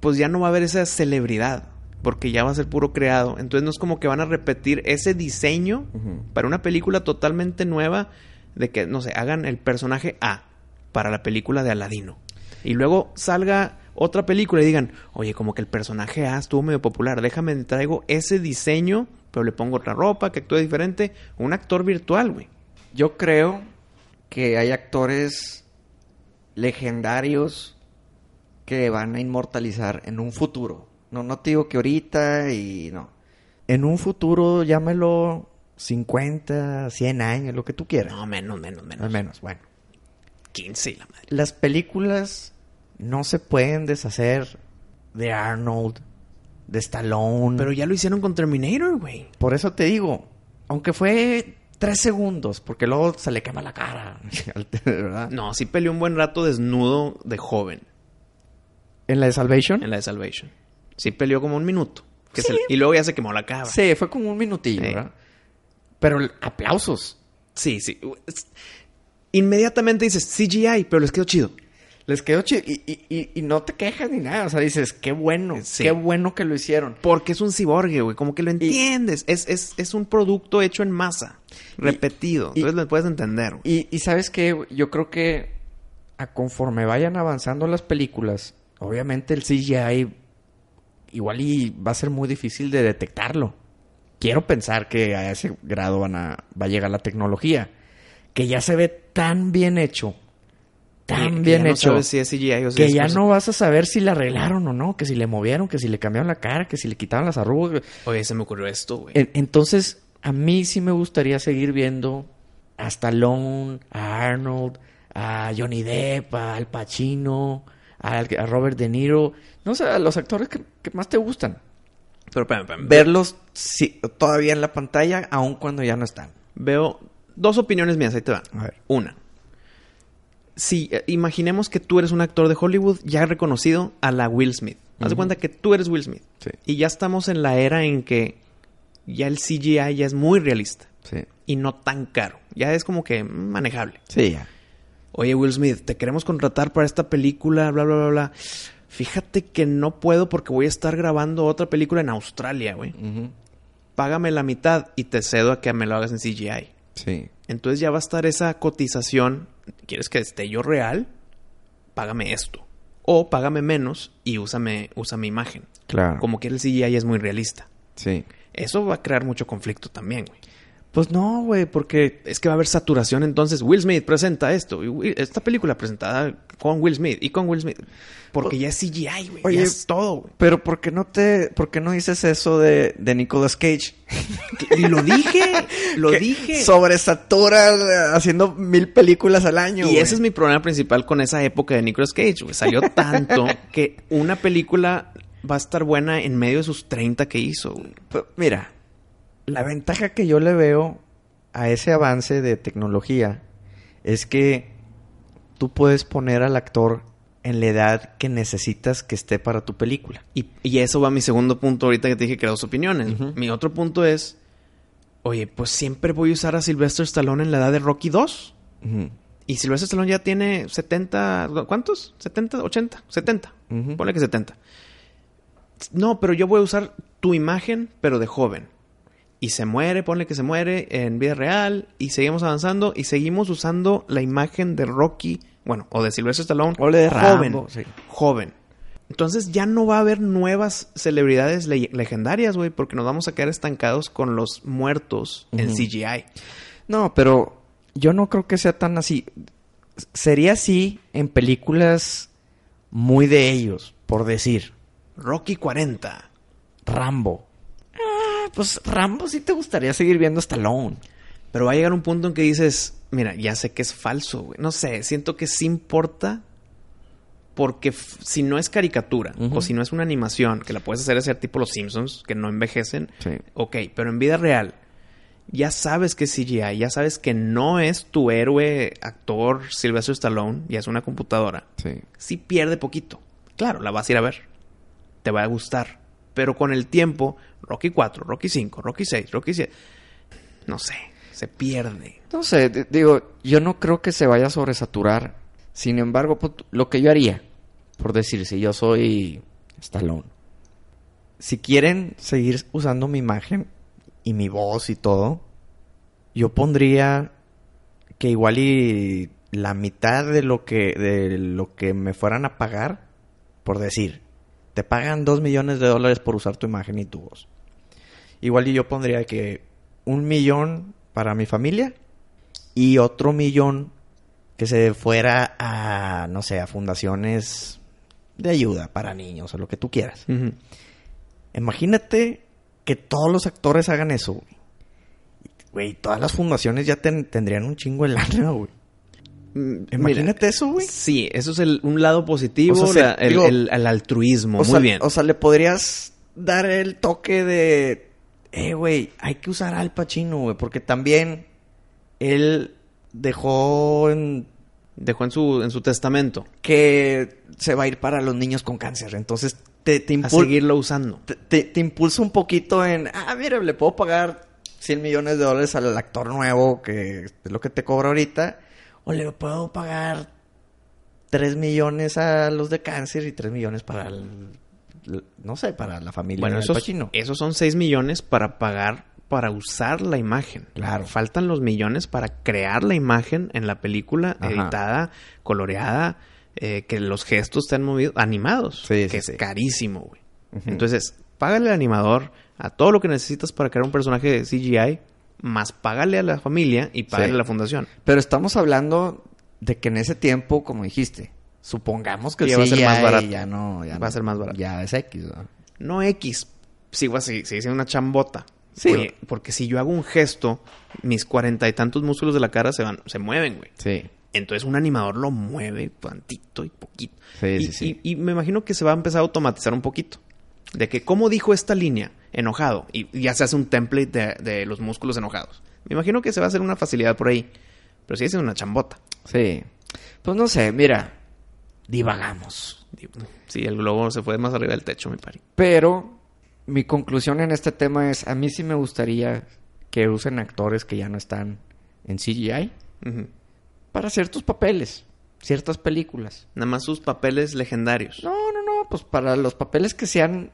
pues ya no va a haber esa celebridad. Porque ya va a ser puro creado. Entonces no es como que van a repetir ese diseño para una película totalmente nueva de que, no sé, hagan el personaje A para la película de Aladino. Y luego salga otra película y digan, oye, como que el personaje A estuvo medio popular, déjame traigo ese diseño, pero le pongo otra ropa, que actúe diferente. Un actor virtual, güey. Yo creo que hay actores legendarios que van a inmortalizar en un futuro. No, no te digo que ahorita y no. En un futuro, llámelo 50, 100 años, lo que tú quieras. No, menos, menos, menos. Menos, bueno. 15 y la madre. Las películas no se pueden deshacer de Arnold, de Stallone. Pero ya lo hicieron con Terminator, güey. Por eso te digo, aunque fue tres segundos, porque luego se le quema la cara, ¿verdad? No, sí peleó un buen rato desnudo de joven ¿En la de Salvation? en la de Salvation. Sí peleó como un minuto. Que Sí. se le- y luego ya se quemó la cara. Sí, fue como un minutillo, Sí. ¿verdad? Pero aplausos. Sí, sí. Inmediatamente dices CGI, pero les quedó chido. Les quedó chido. Y, y- y- y no te quejas ni nada. O sea, dices, qué bueno. Sí. Qué bueno que lo hicieron. Porque es un ciborgue, güey. Como que lo entiendes. Es, es, es un producto hecho en masa. Repetido. Entonces lo puedes entender. güey. Y, y sabes qué, yo creo que a conforme vayan avanzando las películas, obviamente el CGI igual y va a ser muy difícil de detectarlo. Quiero pensar que a ese grado van a, va a llegar la tecnología. Que ya se ve tan bien hecho. Tan que bien ya hecho. No sabes si es CGI o si que es ya cosa- no vas a saber si la arreglaron o no. Que si le movieron, que si le cambiaron la cara, que si le quitaron las arrugas. Oye, se me ocurrió esto, güey. En- Entonces, a mí sí me gustaría seguir viendo a Stallone, a Arnold, a Johnny Depp, a Al Pacino, a, a Robert De Niro. No sé, a los actores que, que más te gustan. Pero espérame, espérame. Verlos sí, todavía en la pantalla, aun cuando ya no están. Veo dos opiniones mías, ahí te van. A ver. Una. Si eh, imaginemos que tú eres un actor de Hollywood ya reconocido a la Will Smith. Haz de cuenta que tú eres Will Smith. Sí. Y ya estamos en la era en que ya el CGI ya es muy realista Sí. y no tan caro. Ya es como que manejable. Sí, ya. Oye, Will Smith, te queremos contratar para esta película, bla, bla, bla, bla. Fíjate que no puedo porque voy a estar grabando otra película en Australia, güey. Págame la mitad y te cedo a que me lo hagas en CGI. Sí. Entonces ya va a estar esa cotización. ¿Quieres que esté yo real? Págame esto. O págame menos y úsame, usa mi imagen. Claro. Como que el CGI es muy realista. Sí. Eso va a crear mucho conflicto también, güey. Pues no, güey, porque Es que va a haber saturación entonces. Will Smith presenta esto. y Esta película presentada con Will Smith y con Will Smith. Porque ya es CGI, güey. Oye, ya es todo, güey. Pero ¿por qué no te, por qué no dices eso de, de Nicolas Cage? Y lo dije, lo Que dije. Sobresatura haciendo mil películas al año. Y ese es mi problema principal con esa época de Nicolas Cage, güey. Salió tanto que una película va a estar buena en medio de sus 30 que hizo, güey. Mira, la ventaja que yo le veo a ese avance de tecnología es que tú puedes poner al actor en la edad que necesitas que esté para tu película. Y, y eso va a mi segundo punto ahorita que te dije que era dos opiniones. Mi otro punto es, oye, pues siempre voy a usar a Sylvester Stallone en la edad de Rocky 2. Y Sylvester Stallone ya tiene 70, ¿cuántos? 70, 80, 70. Ujú. Ponle que 70. No, pero yo voy a usar tu imagen, pero de joven. Y se muere, ponle que se muere en vida real. Y seguimos avanzando y seguimos usando la imagen de Rocky, bueno, o de Sylvester Stallone. O de joven. Rambo, sí. Joven. Entonces ya no va a haber nuevas celebridades le- legendarias, güey, porque nos vamos a quedar estancados con los muertos en. CGI. No, pero yo no creo que sea tan así. Sería así en películas muy de ellos, por decir. Rocky 40. Rambo. Pues Rambo sí te gustaría seguir viendo Stallone. Pero va a llegar un punto en que dices, mira, ya sé que es falso, güey. No sé, siento que sí importa porque si no es caricatura o si no es una animación, que la puedes hacer hacer tipo los Simpsons, que no envejecen, Sí. ok, pero en vida real, ya sabes que es CGI, ya sabes que no es tu héroe, actor Sylvester Stallone, ya es una computadora. Sí. Sí pierde poquito. Claro, la vas a ir a ver. Te va a gustar. Pero con el tiempo, Rocky 4, Rocky 5, Rocky 6, Rocky 7, no sé, se pierde. No sé, digo, yo no creo que se vaya a sobresaturar. Sin embargo, pues, lo que yo haría, por decir, si yo soy Stallone, si quieren seguir usando mi imagen y mi voz y todo, yo pondría que igual y la mitad de lo que de lo que me fueran a pagar, por decir, te pagan dos millones de dólares por usar tu imagen y tu voz. Igual y yo pondría que un millón para mi familia y otro millón que se fuera a, no sé, a fundaciones de ayuda para niños o lo que tú quieras. Imagínate que todos los actores hagan eso, güey. Güey, todas las fundaciones ya ten- tendrían un chingo de lana, güey. Mm, Imagínate eso, güey. Sí, eso es el, un lado positivo, O sea, se- el, digo- el- el altruismo. O Muy sea, bien. o sea, le podrías dar el toque de, eh, güey, hay que usar al Pacino, güey, porque también él dejó en Dejó en su, en su testamento que se va a ir para los niños con cáncer. Entonces te, te, a impul- seguirlo usando. te, te- te impulsa un poquito en, ah, mira, le puedo pagar 100 millones de dólares al actor nuevo, que es lo que te cobra ahorita, o le puedo pagar 3 millones a los de cáncer y 3 millones para el, no sé, para la familia Bueno, del esos, Pacino. esos son 6 millones para pagar, para usar la imagen. Claro. Faltan los millones para crear la imagen en la película Ajá. editada, coloreada, eh, que los gestos estén movidos, animados. Sí, que sí, es sí. carísimo, güey. Entonces, págale al animador a todo lo que necesitas para crear un personaje de CGI, más págale a la familia y págale Sí. a la fundación. Pero estamos hablando de que en ese tiempo, como dijiste, supongamos que Ya el va a ser más barato. ya no... Ya Va no- a ser más barato. Ya es X, ¿no? No X. Sigo así, sigue siendo una chambota. Sí. Porque si yo hago un gesto, mis cuarenta y tantos músculos de la cara se van, se mueven, güey. Sí. Entonces un animador lo mueve tantito y poquito. Sí, y, sí, sí. y- y me imagino que se va a empezar a automatizar un poquito. De que, ¿cómo dijo esta línea? Enojado. Y ya se hace un template de, de los músculos enojados. Me imagino que se va a hacer una facilidad por ahí. Pero sigue siendo una chambota. Sí. Pues no sé, mira, divagamos. Sí, el globo se fue más arriba del techo, mi pari. Pero mi conclusión en este tema es, a mí sí me gustaría que usen actores que ya no están en CGI para ciertos papeles, ciertas películas. Nada más sus papeles legendarios. No, no, no, pues para los papeles que sean,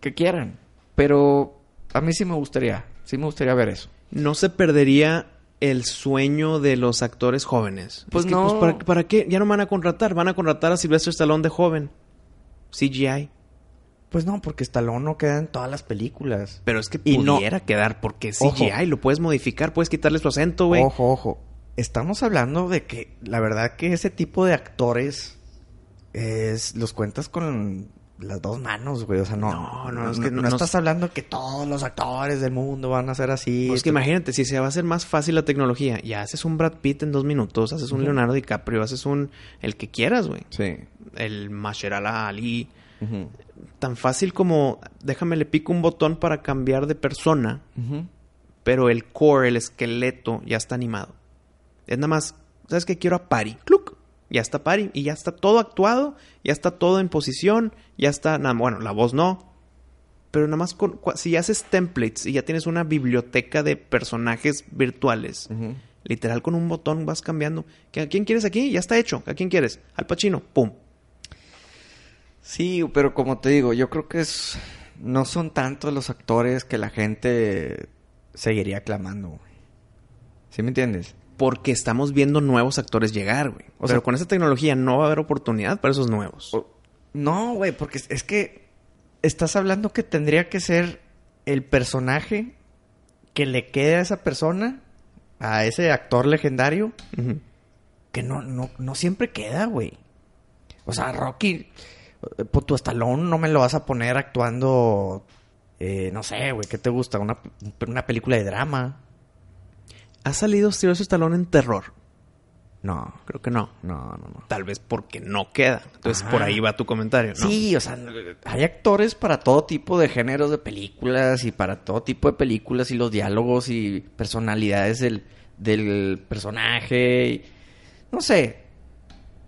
que quieran. Pero a mí sí me gustaría, sí me gustaría ver eso. no se perdería el sueño de los actores jóvenes. Pues Es que, no. ¿para, para qué? Ya no van a contratar. Van a contratar a Sylvester Stallone de joven. CGI. Pues no, porque Stallone no queda en todas las películas. Pero es que Y no- pudiera quedar porque Ojo. CGI lo puedes modificar. Puedes quitarle su acento, güey. Ojo, ojo. Estamos hablando de que la verdad que ese tipo de actores es los cuentas con las dos manos, güey. O sea, no. No, no, es que no- estás hablando que todos los actores del mundo van a ser así. Pues que imagínate, si se va a hacer más fácil la tecnología, ya haces un Brad Pitt en dos minutos, haces un. Leonardo DiCaprio, haces un... El que quieras, güey. Sí. El Masherala Ali. Tan fácil como, déjame le pico un botón para cambiar de persona, pero el core, el esqueleto, ya está animado. Es nada más, ¿sabes qué? Quiero a Pari. ¡Cluc! Ya está Pari y ya está todo actuado, ya está todo en posición, ya está, nada, bueno, la voz no. Pero nada más con, si ya haces templates y ya tienes una biblioteca de personajes virtuales, literal con un botón vas cambiando. ¿Que- ¿A quién quieres aquí? Ya está hecho. ¿A quién quieres? Al Pacino. ¡Pum! Sí, pero como te digo, yo creo que es no son tantos los actores que la gente seguiría clamando, güey. ¿Sí me entiendes? Porque estamos viendo nuevos actores llegar, güey. O Pero sea- con esa tecnología no va a haber oportunidad para esos nuevos. No, güey, porque es- que estás hablando que tendría que ser el personaje que le quede a esa persona, a ese actor legendario, que no, no, no siempre queda, güey. O sea, Rocky, eh, pues tu Stallone no me lo vas a poner actuando Eh, no sé, güey, ¿qué te gusta? Una, una película de drama. ¿Ha salido Sylvester Stallone en terror? No, Creo que no. no, no, no. Tal vez porque no queda. Entonces, Ajá. por ahí va tu comentario, ¿no? Sí, o sea, hay actores para todo tipo de géneros de películas y para todo tipo de películas y los diálogos y personalidades del, del personaje. y- no sé.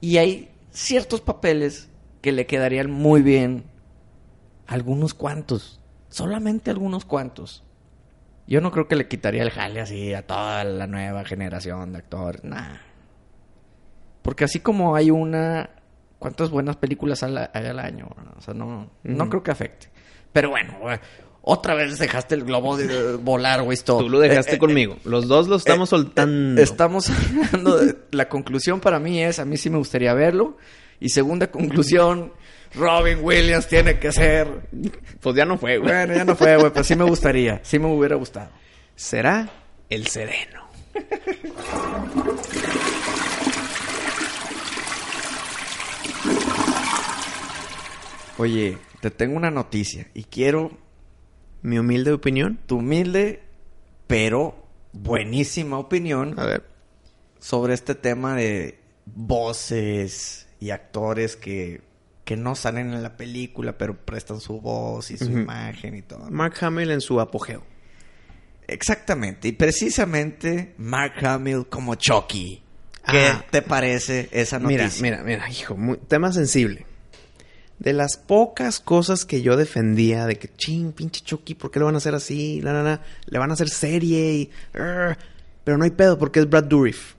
Y hay ciertos papeles que le quedarían muy bien algunos cuantos. Solamente algunos cuantos. Yo no creo que le quitaría el jale así a toda la nueva generación de actores. Nah. Porque así como hay una... ¿Cuántas buenas películas hay al año? O sea, no, no creo que afecte. Pero bueno, otra vez dejaste el globo de volar, güey. Tú lo dejaste Eh, eh, conmigo. Los dos lo estamos eh, soltando. eh, Estamos hablando de... La conclusión para mí es, a mí sí me gustaría verlo. Y segunda conclusión, Robin Williams tiene que ser... Pues ya no fue, güey. Bueno, ya no fue, güey, pero sí me gustaría. Sí me hubiera gustado. Será el sereno. Oye, te tengo una noticia y quiero Mi humilde opinión. tu humilde, pero buenísima opinión A ver. sobre este tema de voces y actores que, que no salen en la película, pero prestan su voz y su imagen y todo. Mark Hamill en su apogeo. Exactamente, y precisamente Mark Hamill como Chucky. ¿Qué Ah. te parece esa noticia? Mira, mira, mira, hijo, muy- tema sensible. De las pocas cosas que yo defendía de que, ching, pinche Chucky, ¿por qué le van a hacer así? La, la, la, le van a hacer serie y... "Arr". pero no hay pedo porque es Brad Dourif.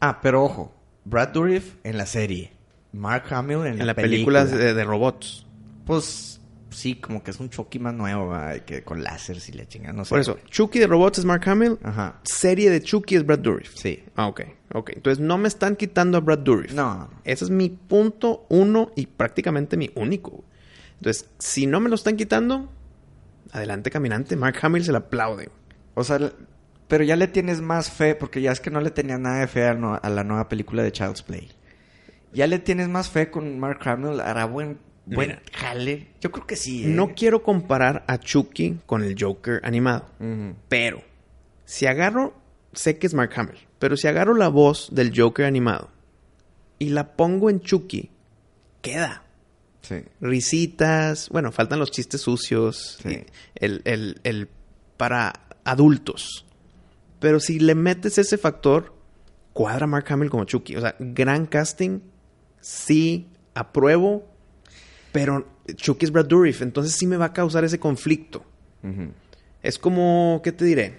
Ah, pero ojo, Brad Dourif en la serie, Mark Hamill en, En la película de, de robots. Pues sí, como que es un Chucky más nuevo, ¿verdad? que con láseres y la chingada, no sé. Por eso. Chucky de robots es Mark Hamill. Ajá. Serie de Chucky es Brad Dourif. Sí. Ah, ok, ok. Entonces no me están quitando a Brad Dourif. No. Ese es mi punto uno y prácticamente mi único. Entonces, si no me lo están quitando, adelante caminante. Mark Hamill se le aplaude. O sea, pero ya le tienes más fe, porque ya es que no le tenías nada de fe a, no- a la nueva película de Child's Play. Ya le tienes más fe con Mark Hamill, hará buen, buen Mira. jale. Yo creo que sí. ¿eh? No quiero comparar a Chucky con el Joker animado. Pero, si agarro, sé que es Mark Hamill, pero si agarro la voz del Joker animado y la pongo en Chucky, queda. Sí. Risitas, bueno, faltan los chistes sucios, Sí. el, el- el para adultos. Pero si le metes ese factor, cuadra Mark Hamill como Chucky. O sea, gran casting, sí, apruebo, pero Chucky es Brad Dourif, entonces sí me va a causar ese conflicto. Es como, ¿qué te diré?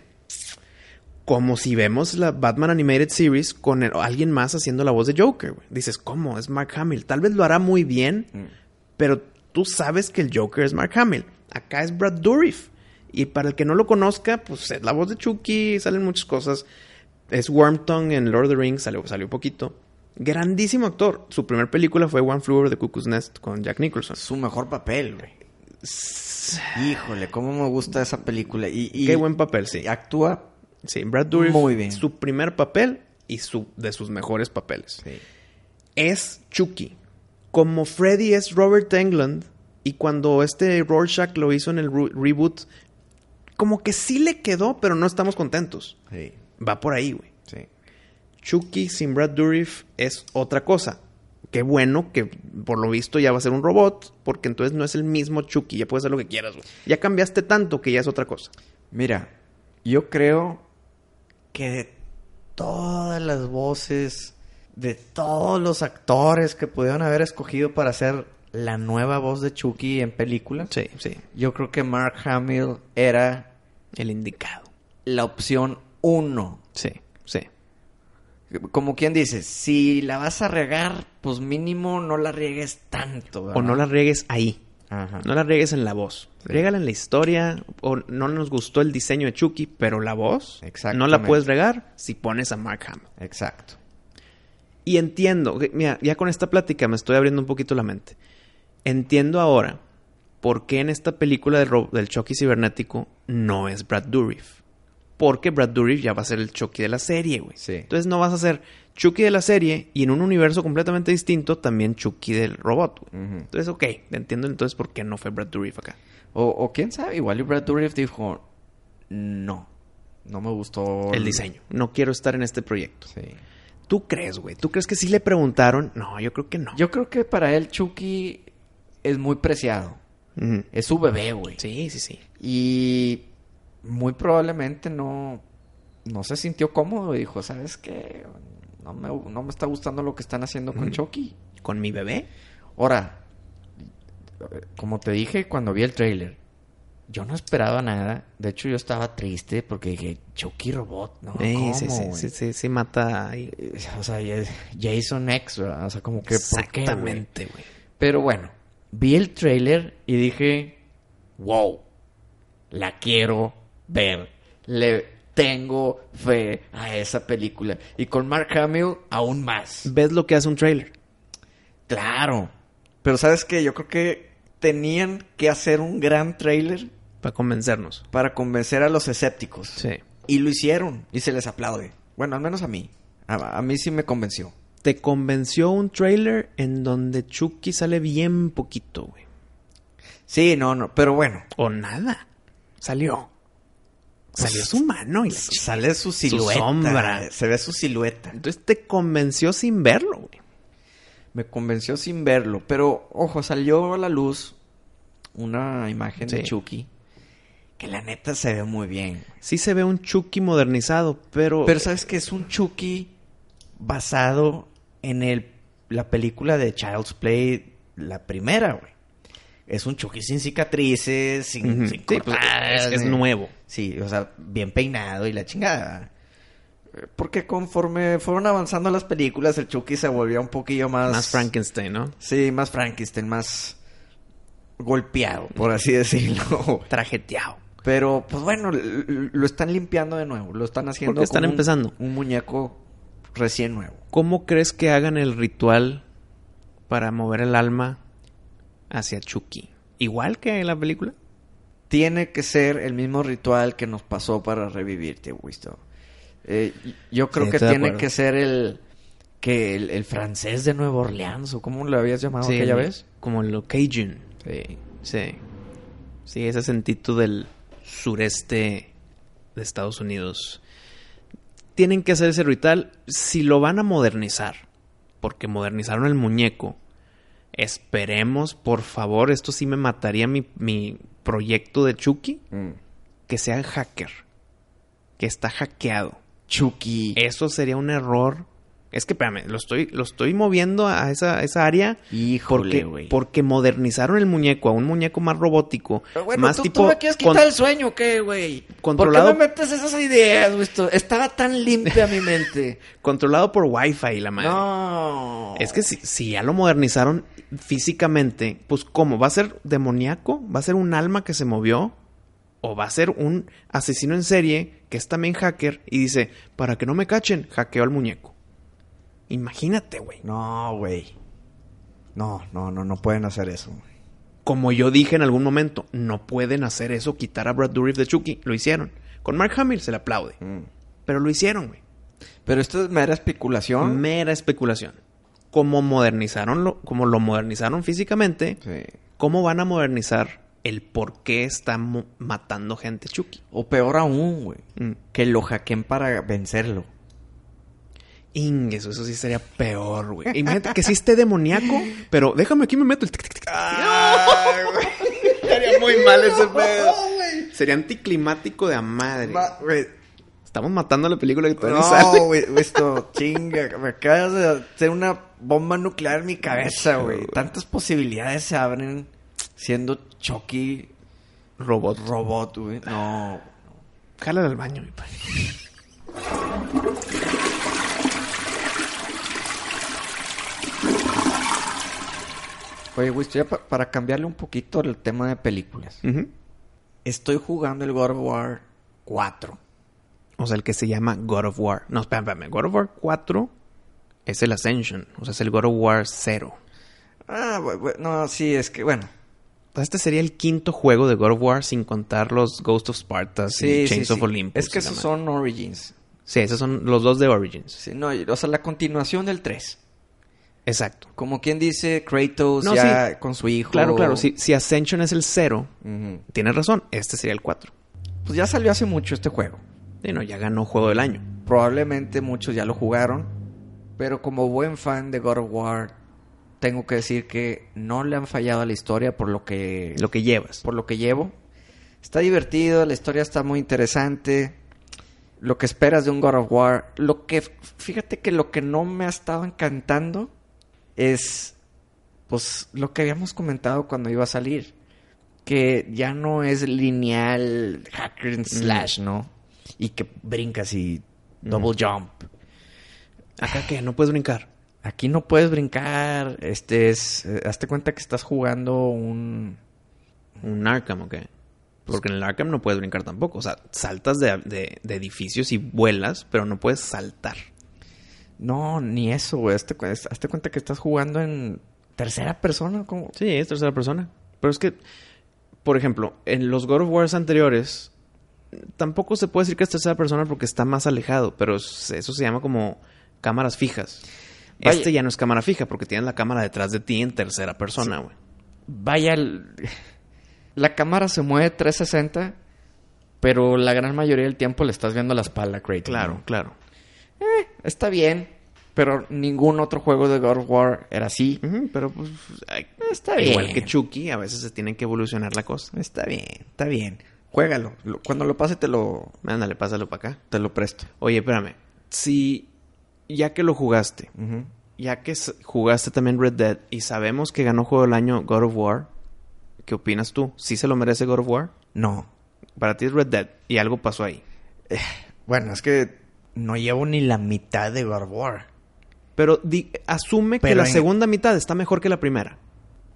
Como si vemos la Batman Animated Series con el- alguien más haciendo la voz de Joker. Dices, ¿cómo? Es Mark Hamill. Tal vez lo hará muy bien, Mm. pero tú sabes que el Joker es Mark Hamill. Acá es Brad Dourif. Y para el que no lo conozca, pues es la voz de Chucky, salen muchas cosas. Es Wormtongue en Lord of the Rings, salió, salió poquito. Grandísimo actor. Su primer película fue One Flew Over the Cuckoo's Nest con Jack Nicholson. Su mejor papel, güey. Híjole, cómo me gusta esa película. Y, y- Qué buen papel, sí. actúa. Sí, Brad Dourif. Muy bien. Su primer papel y su, de sus mejores papeles. Es Chucky. Como Freddy es Robert Englund. Y cuando este Rorschach lo hizo en el re- reboot, como que sí le quedó, pero no estamos contentos. Sí, Va por ahí, güey. sí. Chucky sin Brad Dourif es otra cosa. Qué bueno que por lo visto ya va a ser un robot, porque entonces no es el mismo Chucky, ya puedes hacer lo que quieras, güey. Ya cambiaste tanto que ya es otra cosa. Mira, yo creo que de todas las voces, de todos los actores que pudieron haber escogido para hacer la nueva voz de Chucky en películas, Sí, sí. yo creo que Mark Hamill era El indicado. la opción uno. Sí, sí. Como quien dice, si la vas a regar, pues mínimo no la riegues tanto. O ¿verdad? no la riegues ahí. Ajá. No la riegues en la voz. Riégala en la historia. O no nos gustó el diseño de Chucky, pero la voz. No la puedes regar si pones a Mark Hamill. Exacto. Y entiendo. que- Mira, ya con esta plática me estoy abriendo un poquito la mente. Entiendo ahora por qué en esta película del Chucky cibernético no es Brad Dourif. Porque Brad Dourif ya va a ser el Chucky de la serie, güey. Sí. Entonces no vas a ser Chucky de la serie y en un universo completamente distinto también Chucky del robot, güey. Entonces, ok, entiendo entonces por qué no fue Brad Dourif acá. O, o quién sabe, igual Brad Dourif dijo, no, no me gustó El diseño. No quiero estar en este proyecto. Sí. ¿Tú crees, güey? ¿Tú crees que sí le preguntaron? No, yo creo que no. Yo creo que para él Chucky es muy preciado. Es su bebé, güey. Sí, sí, sí. Y muy probablemente no, no se sintió cómodo y dijo, ¿sabes qué? No me, no me está gustando lo que están haciendo con Chucky. ¿Con mi bebé? Ahora, como te dije cuando vi el trailer, yo no esperaba nada. De hecho, yo estaba triste porque dije, Chucky Robot, ¿no? Eh, ¿Cómo, sí, sí, sí, sí, sí, mata ahí. O sea, Jason X, ¿verdad? O sea, como que. Exactamente, güey. Pero bueno, vi el trailer y dije, wow, la quiero ver. Le tengo fe a esa película. Y con Mark Hamill, aún más. ¿Ves lo que hace un trailer? Claro. Pero ¿sabes qué? Yo creo que tenían que hacer un gran trailer Para convencernos. para convencer a los escépticos. Sí. Y lo hicieron. Y se les aplaude. Bueno, al menos a mí. A, a mí sí me convenció. Te convenció un trailer en donde Chucky sale bien poquito, güey. Sí, no, no. Pero bueno. O nada. Salió. Salió Pues, su mano y Sale su silueta. sombra. Se ve su silueta. Entonces te convenció sin verlo, güey. Me convenció sin verlo. Pero, ojo, salió a la luz una imagen de. Chucky. Que la neta se ve muy bien. Sí se ve un Chucky modernizado, pero... Pero sabes que es un Chucky basado en el, la película de Child's Play, la primera, güey. Es un Chucky sin cicatrices, sin, sin Sí, pues, cortadas, es, nuevo. Sí, o sea, bien peinado y la chingada. Porque conforme fueron avanzando las películas, el Chucky se volvía un poquillo más... Más Frankenstein, ¿no? Sí, más Frankenstein, más golpeado, por así decirlo. Trajeteado. Pero, pues bueno, lo están limpiando de nuevo. Lo están haciendo Porque están como un- empezando. Un, muñeco recién nuevo. ¿Cómo crees que hagan el ritual para mover el alma hacia Chucky? ¿Igual que en la película? Tiene que ser el mismo ritual que nos pasó para revivirte, Wisto. Eh, yo creo Sí, que tiene que ser el que el, el francés de Nueva Orleans, o cómo lo habías llamado aquella el- vez. Como lo Cajun. Sí. Sí. Sí, ese sentido del sureste de Estados Unidos. Tienen que hacer ese ritual si lo van a modernizar. Porque modernizaron el muñeco. Esperemos, por favor, esto sí me mataría mi, mi proyecto de Chucky. Mm. Que sea hacker. Que está hackeado. Chucky. Eso sería un error. Es que, espérame, lo estoy, lo estoy moviendo a esa, esa área Híjole, porque, güey. porque modernizaron el muñeco a un muñeco más robótico. Pero bueno, más ¿tú, tipo. tú me quieres quitar el sueño, ¿qué, güey? Controlado- ¿Por qué me metes esas ideas, Wisto? Estaba tan limpia mi mente. Controlado por Wi-Fi, la madre. No. Es que si, si ya lo modernizaron físicamente, pues ¿cómo? ¿Va a ser demoníaco? ¿Va a ser un alma que se movió? ¿O va a ser un asesino en serie que es también hacker y dice, para que no me cachen, hackeo al muñeco? Imagínate, güey. No, güey. No, no, no, no pueden hacer eso. güey. Como yo dije en algún momento, no pueden hacer eso, quitar a Brad Dourif de Chucky. Lo hicieron. Con Mark Hamill se le aplaude. Pero lo hicieron, güey. Pero esto es mera especulación. Mera especulación. Como modernizaron lo, como lo modernizaron físicamente, Sí. ¿cómo van a modernizar el por qué está mo- matando gente Chucky? O peor aún, güey. Mm. Que lo hackeen para vencerlo. Ingues, eso sí sería peor, güey. Imagínate que sí esté demoníaco, pero déjame aquí me meto el tic, tic, tic. Estaría muy mal ese pedo. Sería anticlimático de a madre. Güey. Estamos matando la película que todavía ni sale. No, güey, esto, chinga. Me acabas de hacer una bomba nuclear en mi cabeza, güey. Tantas posibilidades se abren siendo Chucky Robot. robot, güey. No. Jálale al baño, mi padre. Oye, güey, estoy ya pa- para cambiarle un poquito el tema de películas. Estoy jugando el God of War 4. O sea, el que se llama God of War. No, espérame, espérame. God of War 4 es el Ascension. O sea, es el God of War 0. Ah, bu- bu- no, sí, es que, bueno. Este sería el quinto juego de God of War sin contar los Ghost of Sparta y Chains of Olympus. Es que esos son Origins. Sí, esos son los dos de Origins. Sí, no, o sea, la continuación del 3. Exacto. Como quien dice Kratos No, ya sí. con su hijo. Claro, claro. Si, si Ascension es el cero, Ujú. tienes razón. Este sería el 4. Pues ya salió hace mucho este juego. Y no, ya ganó juego del año. Probablemente muchos ya lo jugaron. Pero como buen fan de God of War, tengo que decir que no le han fallado a la historia por lo que, Lo que llevas. por lo que llevo. Está divertido, la historia está muy interesante. Lo que esperas de un God of War. Lo que, fíjate que lo que no me ha estado encantando es, pues, lo que habíamos comentado cuando iba a salir. Que ya no es lineal hacker and slash, ¿no? Y que brincas y double jump. ¿Acá qué? ¿No puedes brincar? Aquí no puedes brincar. Este es. eh, hazte cuenta que estás jugando un. ¿Un Arkham o qué? Porque en el Arkham no puedes brincar tampoco. O sea, saltas de, de- de edificios y vuelas, pero no puedes saltar. No, ni eso, güey. Hazte, hazte cuenta que estás jugando en tercera persona. ¿cómo? Sí, es tercera persona. Pero es que, por ejemplo, en los God of Wars anteriores, tampoco se puede decir que es tercera persona porque está más alejado, pero es- eso se llama como cámaras fijas. Vaya. Este ya no es cámara fija porque tienes la cámara detrás de ti en tercera persona, güey. Vaya. el- La cámara se mueve 360. Pero la gran mayoría del tiempo le estás viendo la espalda Kratos. Claro, ¿no? claro. Está bien. Pero ningún otro juego de God of War era así. Pero pues, ay, Está igual bien. que Chucky, a veces se tiene que evolucionar la cosa. Está bien, está bien. Juégalo. Lo- Cuando lo pase te lo, Ándale, pásalo para acá. te lo presto. Oye, espérame. Si ya que lo jugaste, ya que jugaste también Red Dead y sabemos que ganó juego del año God of War, ¿qué opinas tú? ¿Sí se lo merece God of War? No. Para ti es Red Dead y algo pasó ahí. Bueno, es que no llevo ni la mitad de God of War. Pero di- asume que la en- segunda mitad está mejor que la primera.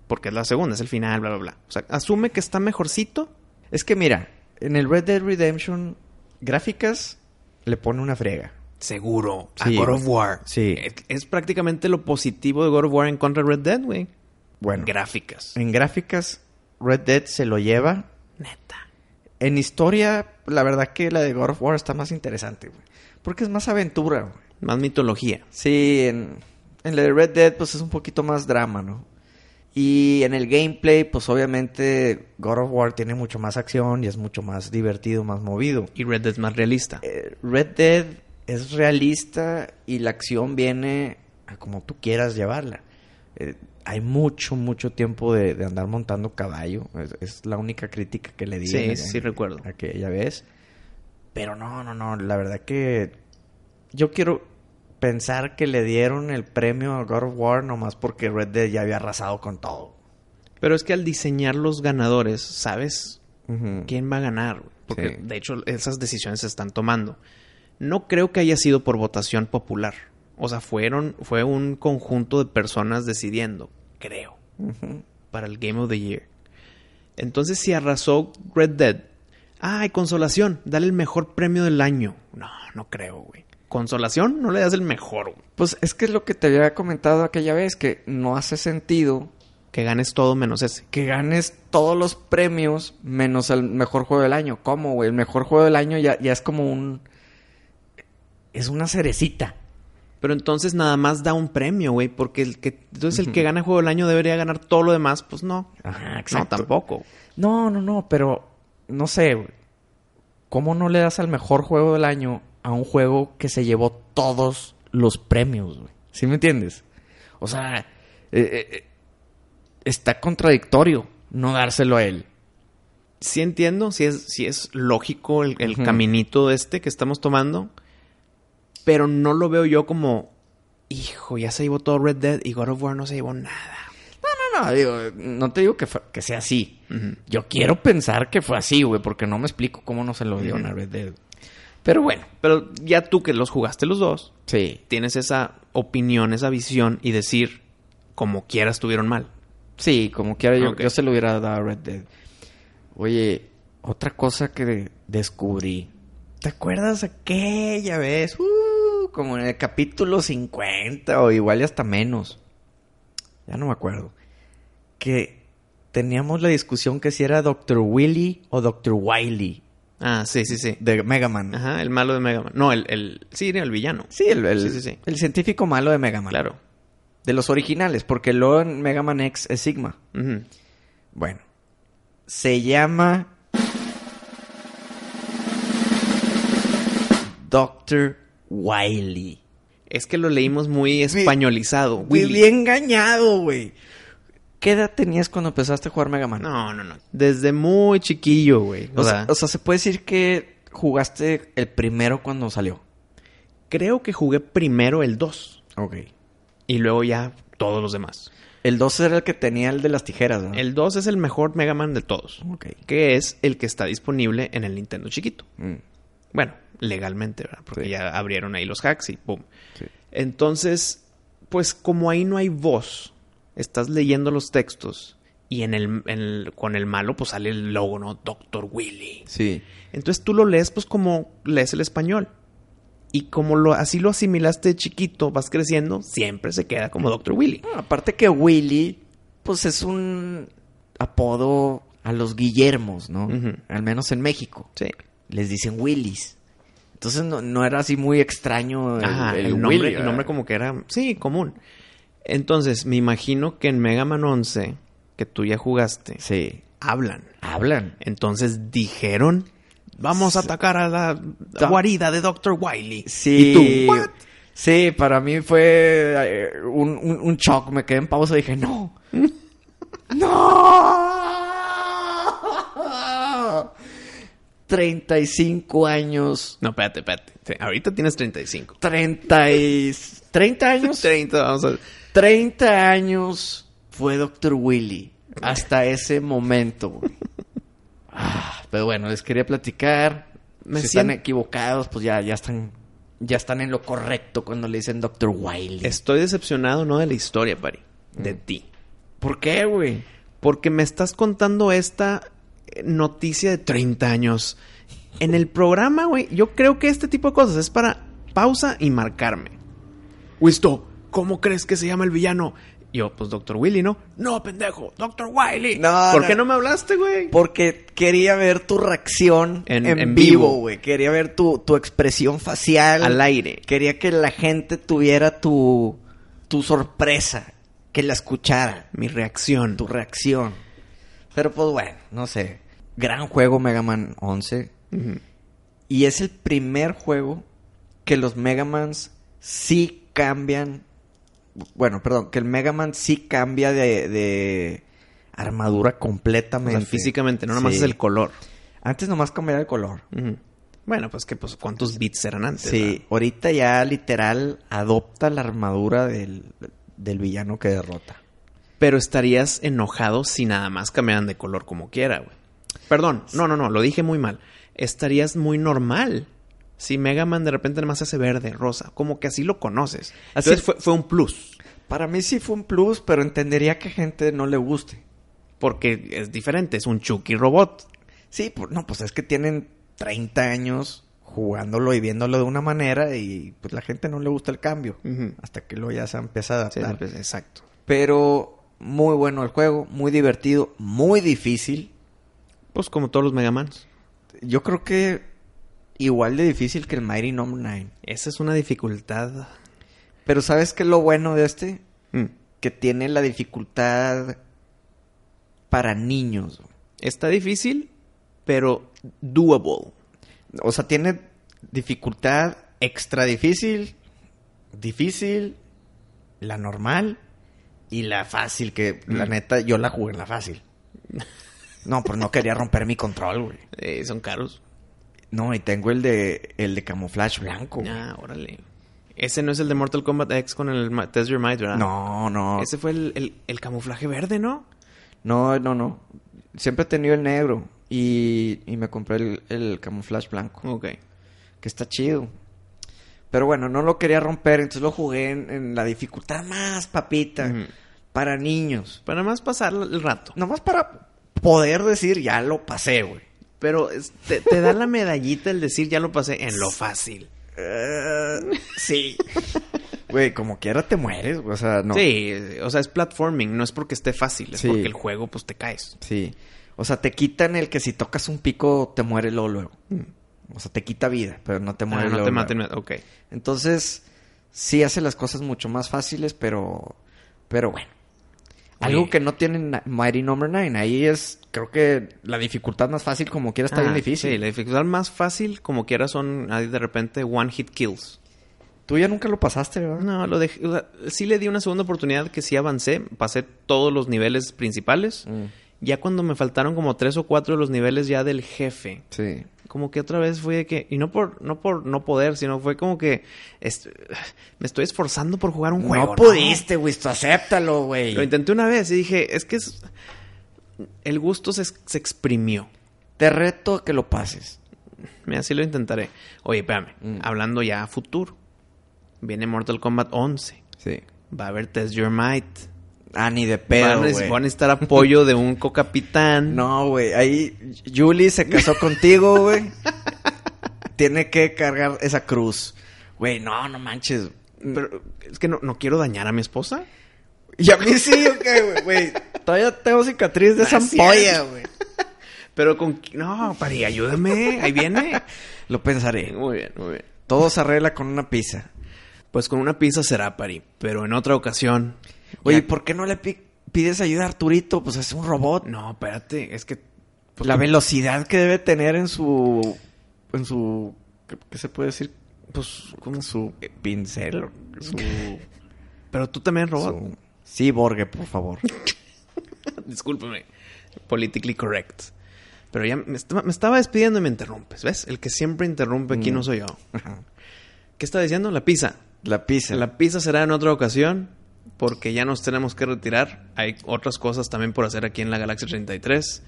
Porque es la segunda, es el final, bla, bla, bla. O sea, asume que está mejorcito. Es que mira, en el Red Dead Redemption, gráficas le pone una frega. Seguro. Sí, a God of War. Sí. Es, es prácticamente lo positivo de God of War en contra de Red Dead, güey. Bueno, Gráficas. en gráficas, Red Dead se lo lleva. Neta. En historia, la verdad que la de God of War está más interesante, güey. Porque es más aventura, güey. Más mitología. Sí, en, en la de Red Dead, pues es un poquito más drama, ¿no? Y en el gameplay, pues obviamente God of War tiene mucho más acción y es mucho más divertido, más movido. Y Red Dead es más realista. Eh, Red Dead es realista y la acción viene a como tú quieras llevarla. Eh, hay mucho, mucho tiempo de, de andar montando caballo. Es, es la única crítica que le di. Sí, en- sí en- recuerdo. Aquella vez. Pero no, no, no. La verdad que yo quiero pensar que le dieron el premio a God of War nomás porque Red Dead ya había arrasado con todo. Pero es que al diseñar los ganadores, ¿sabes quién va a ganar? Porque Sí. de hecho esas decisiones se están tomando. No creo que haya sido por votación popular. O sea, fueron, fue un conjunto de personas decidiendo, creo, para el Game of the Year. Entonces, si arrasó Red Dead, ¡ay, consolación! Dale el mejor premio del año. No, no creo, güey. ¿Consolación? No le das el mejor, güey. Pues es que es lo que te había comentado aquella vez, que no hace sentido Que ganes todo menos ese. que ganes todos los premios menos el mejor juego del año. ¿Cómo, güey? El mejor juego del año ya, ya es como un... Es una cerecita. Pero entonces nada más da un premio, güey, porque el que entonces el que gana juego del año debería ganar todo lo demás, pues no. Ajá, No, tampoco. No, no, no, pero no sé, güey. ¿Cómo no le das al mejor juego del año a un juego que se llevó todos los premios, güey? ¿Sí me entiendes? O sea, eh, eh, eh, está contradictorio no dárselo a él. Sí entiendo, sí es, sí es lógico el, caminito este que estamos tomando, pero no lo veo yo como, hijo, ya se llevó todo Red Dead y God of War no se llevó nada. No, no, digo, no te digo que, fue- que sea así. Yo quiero pensar que fue así, güey, porque no me explico cómo no se lo dieron a Red Dead. Pero bueno, Pero ya tú que los jugaste los dos, sí. tienes esa opinión, esa visión y decir, como quiera estuvieron mal. Sí, como quiera, yo, se lo hubiera dado a Red Dead. Oye, otra cosa que descubrí. ¿Te acuerdas aquella vez? Uh, como en el capítulo 50 o igual y hasta menos. Ya no me acuerdo. Que teníamos la discusión que si era Dr. Willy o Dr. Wily Ah, sí, sí, sí. de Mega Man. Ajá, el malo de Mega Man. No, el, el sí, el villano. Sí, el, el- Sí, sí, sí. el científico malo de Mega Man. Claro. De los originales, porque luego en Mega Man X es Sigma. Bueno, se llama Dr. Wily. Es que lo leímos muy españolizado. Willy. Bien engañado, güey. ¿Qué edad tenías cuando empezaste a jugar Mega Man? No, no, no. Desde muy chiquillo, güey. O, sea, o sea, se puede decir que jugaste el primero cuando salió. creo que jugué primero el 2 Ok. y luego ya todos los demás. El 2 era el que tenía el de las tijeras, ¿no? El 2 es el mejor Mega Man de todos, Ok. que es el que está disponible en el Nintendo chiquito. Mm, Bueno, legalmente, ¿verdad? Porque Sí. ya abrieron ahí los hacks y pum. sí. Entonces, pues como ahí no hay voz, estás leyendo los textos y en el, en el- con el malo pues sale el logo, ¿no? Doctor Willy. Sí. Entonces tú lo lees pues como lees el español. Y como lo, así lo asimilaste de chiquito, vas creciendo, siempre se queda como Doctor Willy. No, aparte que Willy, pues es un apodo a los Guillermos, ¿no? Al menos en México. Sí. Les dicen Willys. Entonces no, no era así muy extraño el, Ajá, el el, nombre, Willy, el nombre como que era, sí, común. Entonces, me imagino que en Mega Man 11, que tú ya jugaste, Sí. hablan. Hablan. Entonces dijeron, vamos a atacar a la guarida de Dr. Wiley. Sí. Y tú, ¿what? Sí, para mí fue eh, un, un, un shock. Me quedé en pausa y dije, no. ¡No! 35 años. No, espérate, espérate. Ahorita tienes 35. 30 y... 30 años. 30, vamos a... 30 años fue Dr. Willy. Hasta ese momento, güey. Ah, pero bueno, les quería platicar. Me si están equivocados, pues ya, ya están... Ya están en lo correcto cuando le dicen Dr. Wiley. Estoy decepcionado no de la historia, Pari, de ti. ¿Por qué, güey? Porque me estás contando esta eh, noticia de 30 años. En el programa, güey, yo creo que este tipo de cosas es para pausa y marcarme. Wisto, ¿cómo crees que se llama el villano? Yo, pues Dr. Willy, ¿no? No, pendejo, Dr. Wiley. No, ¿Por no. qué no me hablaste, güey? Porque quería ver tu reacción en, En- en vivo, güey. Quería ver tu, tu expresión facial. Al aire. Quería que la gente tuviera tu, tu sorpresa. Que la escuchara. Mi reacción. tu reacción. Pero pues bueno, no sé. Gran juego Mega Man 11. Ujú. Y es el primer juego que los Mega Mans sí cambian. Bueno, perdón, que el Mega Man sí cambia de, de armadura O completamente. sea, físicamente, no nomás Sí. es el color. Antes nomás cambiaba el color. Bueno, pues que pues cuántos bits eran antes. Sí, ahorita ya literal adopta la armadura del, del villano que derrota. Pero estarías enojado si nada más cambiaran de color como quiera, güey. Perdón, no, no, no, lo dije muy mal. Estarías muy normal si Mega Man de repente nada más se hace verde, rosa. Como que así lo conoces. Así- Entonces fue, fue un plus. Para mí sí fue un plus, pero entendería que gente no le guste. Porque es diferente, es un Chucky robot. Sí, pues, no, pues es que tienen 30 años jugándolo y viéndolo de una manera y pues la gente no le gusta el cambio. Hasta que luego ya se empieza a Sí, adaptar. pues, exacto. Pero muy bueno el juego, muy divertido, muy difícil. Pues como todos los Mega Mans. Yo creo que igual de difícil que el Mighty Number 9. Esa es una dificultad. Pero ¿sabes qué es lo bueno de este? Mm. Que tiene la dificultad para niños. Está difícil, pero doable. O sea, tiene dificultad extra difícil, difícil, la normal y la fácil, que la Mm. neta yo la jugué en la fácil. No, pues no quería romper mi control, güey. Eh, son caros. No, y tengo el de el de camuflaje blanco. güey. Ah, órale. Ese no es el de Mortal Kombat X con el Test Your Might, ¿verdad? No, no. Ese fue el, el- el camuflaje verde, ¿no? No, no, no. Siempre he tenido el negro y, y me compré el, el camuflaje blanco, Ok. que está chido. Pero bueno, no lo quería romper, entonces lo jugué en, en la dificultad más papita, para niños. Para más pasar el rato. Nomás para poder decir, ya lo pasé, güey. Pero es- te, te da la medallita el decir ya lo pasé en lo fácil. Eh, sí. Güey, como quiera te mueres, o sea, no. Sí, o sea, es platforming, no es porque esté fácil, es Sí. porque el juego, pues te caes. Sí. O sea, te quitan el que si tocas un pico te muere luego luego. O sea, te quita vida, pero no te muere Ah, no luego, te luego. maten, ok. Entonces, sí hace las cosas mucho más fáciles, pero pero bueno. Algo Oye. que no tiene Mighty Number 9, ahí es creo que la dificultad más fácil como quiera está Ah, bien difícil. Sí, la dificultad más fácil, como quiera, son ahí de repente one hit kills. Tú ya nunca lo pasaste, ¿verdad? No, lo dejé. o sea, sí le di una segunda oportunidad que sí avancé. Pasé todos los niveles principales. Mm, Ya cuando me faltaron como tres o cuatro de los niveles ya del jefe. sí. Como que otra vez fue de que. Y no por, no por no poder, sino fue como que. est- me estoy esforzando por jugar un juego. no pudiste, güey, acéptalo, güey. Lo intenté una vez y dije, es que es. El gusto se, se exprimió. Te reto a que lo pases. Mira, sí lo intentaré. Oye, espérame. Mm. Hablando ya a futuro. Viene Mortal Kombat 11. Sí. Va a haber Test Your Might. Ah, ni de Van pedo, a, güey. van a necesitar apoyo de un co-capitán. No, güey. Ahí Julie se casó contigo, güey. Tiene que cargar esa cruz. Güey, no, no manches. Pero es que no, no quiero dañar a mi esposa. Y a mí sí, ¿o qué, güey? Todavía tengo cicatriz de esa Así ampolla, es. güey. Pero con... No, Pari, ayúdame. Ahí viene. Lo pensaré. Muy bien, muy bien. Todo se arregla con una pizza. Pues con una pizza será, Pari. Pero en otra ocasión... Oye, ¿por qué no le pi- pides ayuda a Arturito? Pues es un robot. No, espérate. Es que... pues, La velocidad que debe tener en su... En su... ¿Qué, qué se puede decir? Pues, Con su pincel. o Su... Pero tú también, robot. su- Sí, Borge, por favor. Discúlpame. Politically correct. Pero ya me estaba, me estaba despidiendo y me interrumpes, ¿ves? El que siempre interrumpe aquí Mm. no soy yo. ¿Qué está diciendo? La pizza. La pizza. La pizza será en otra ocasión porque ya nos tenemos que retirar. Hay otras cosas también por hacer aquí en la Galaxia 33.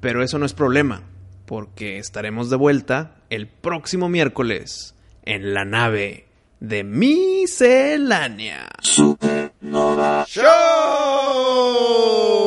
Pero eso no es problema porque estaremos de vuelta el próximo miércoles en la nave de Miscelánea. Supernova. ¡Show!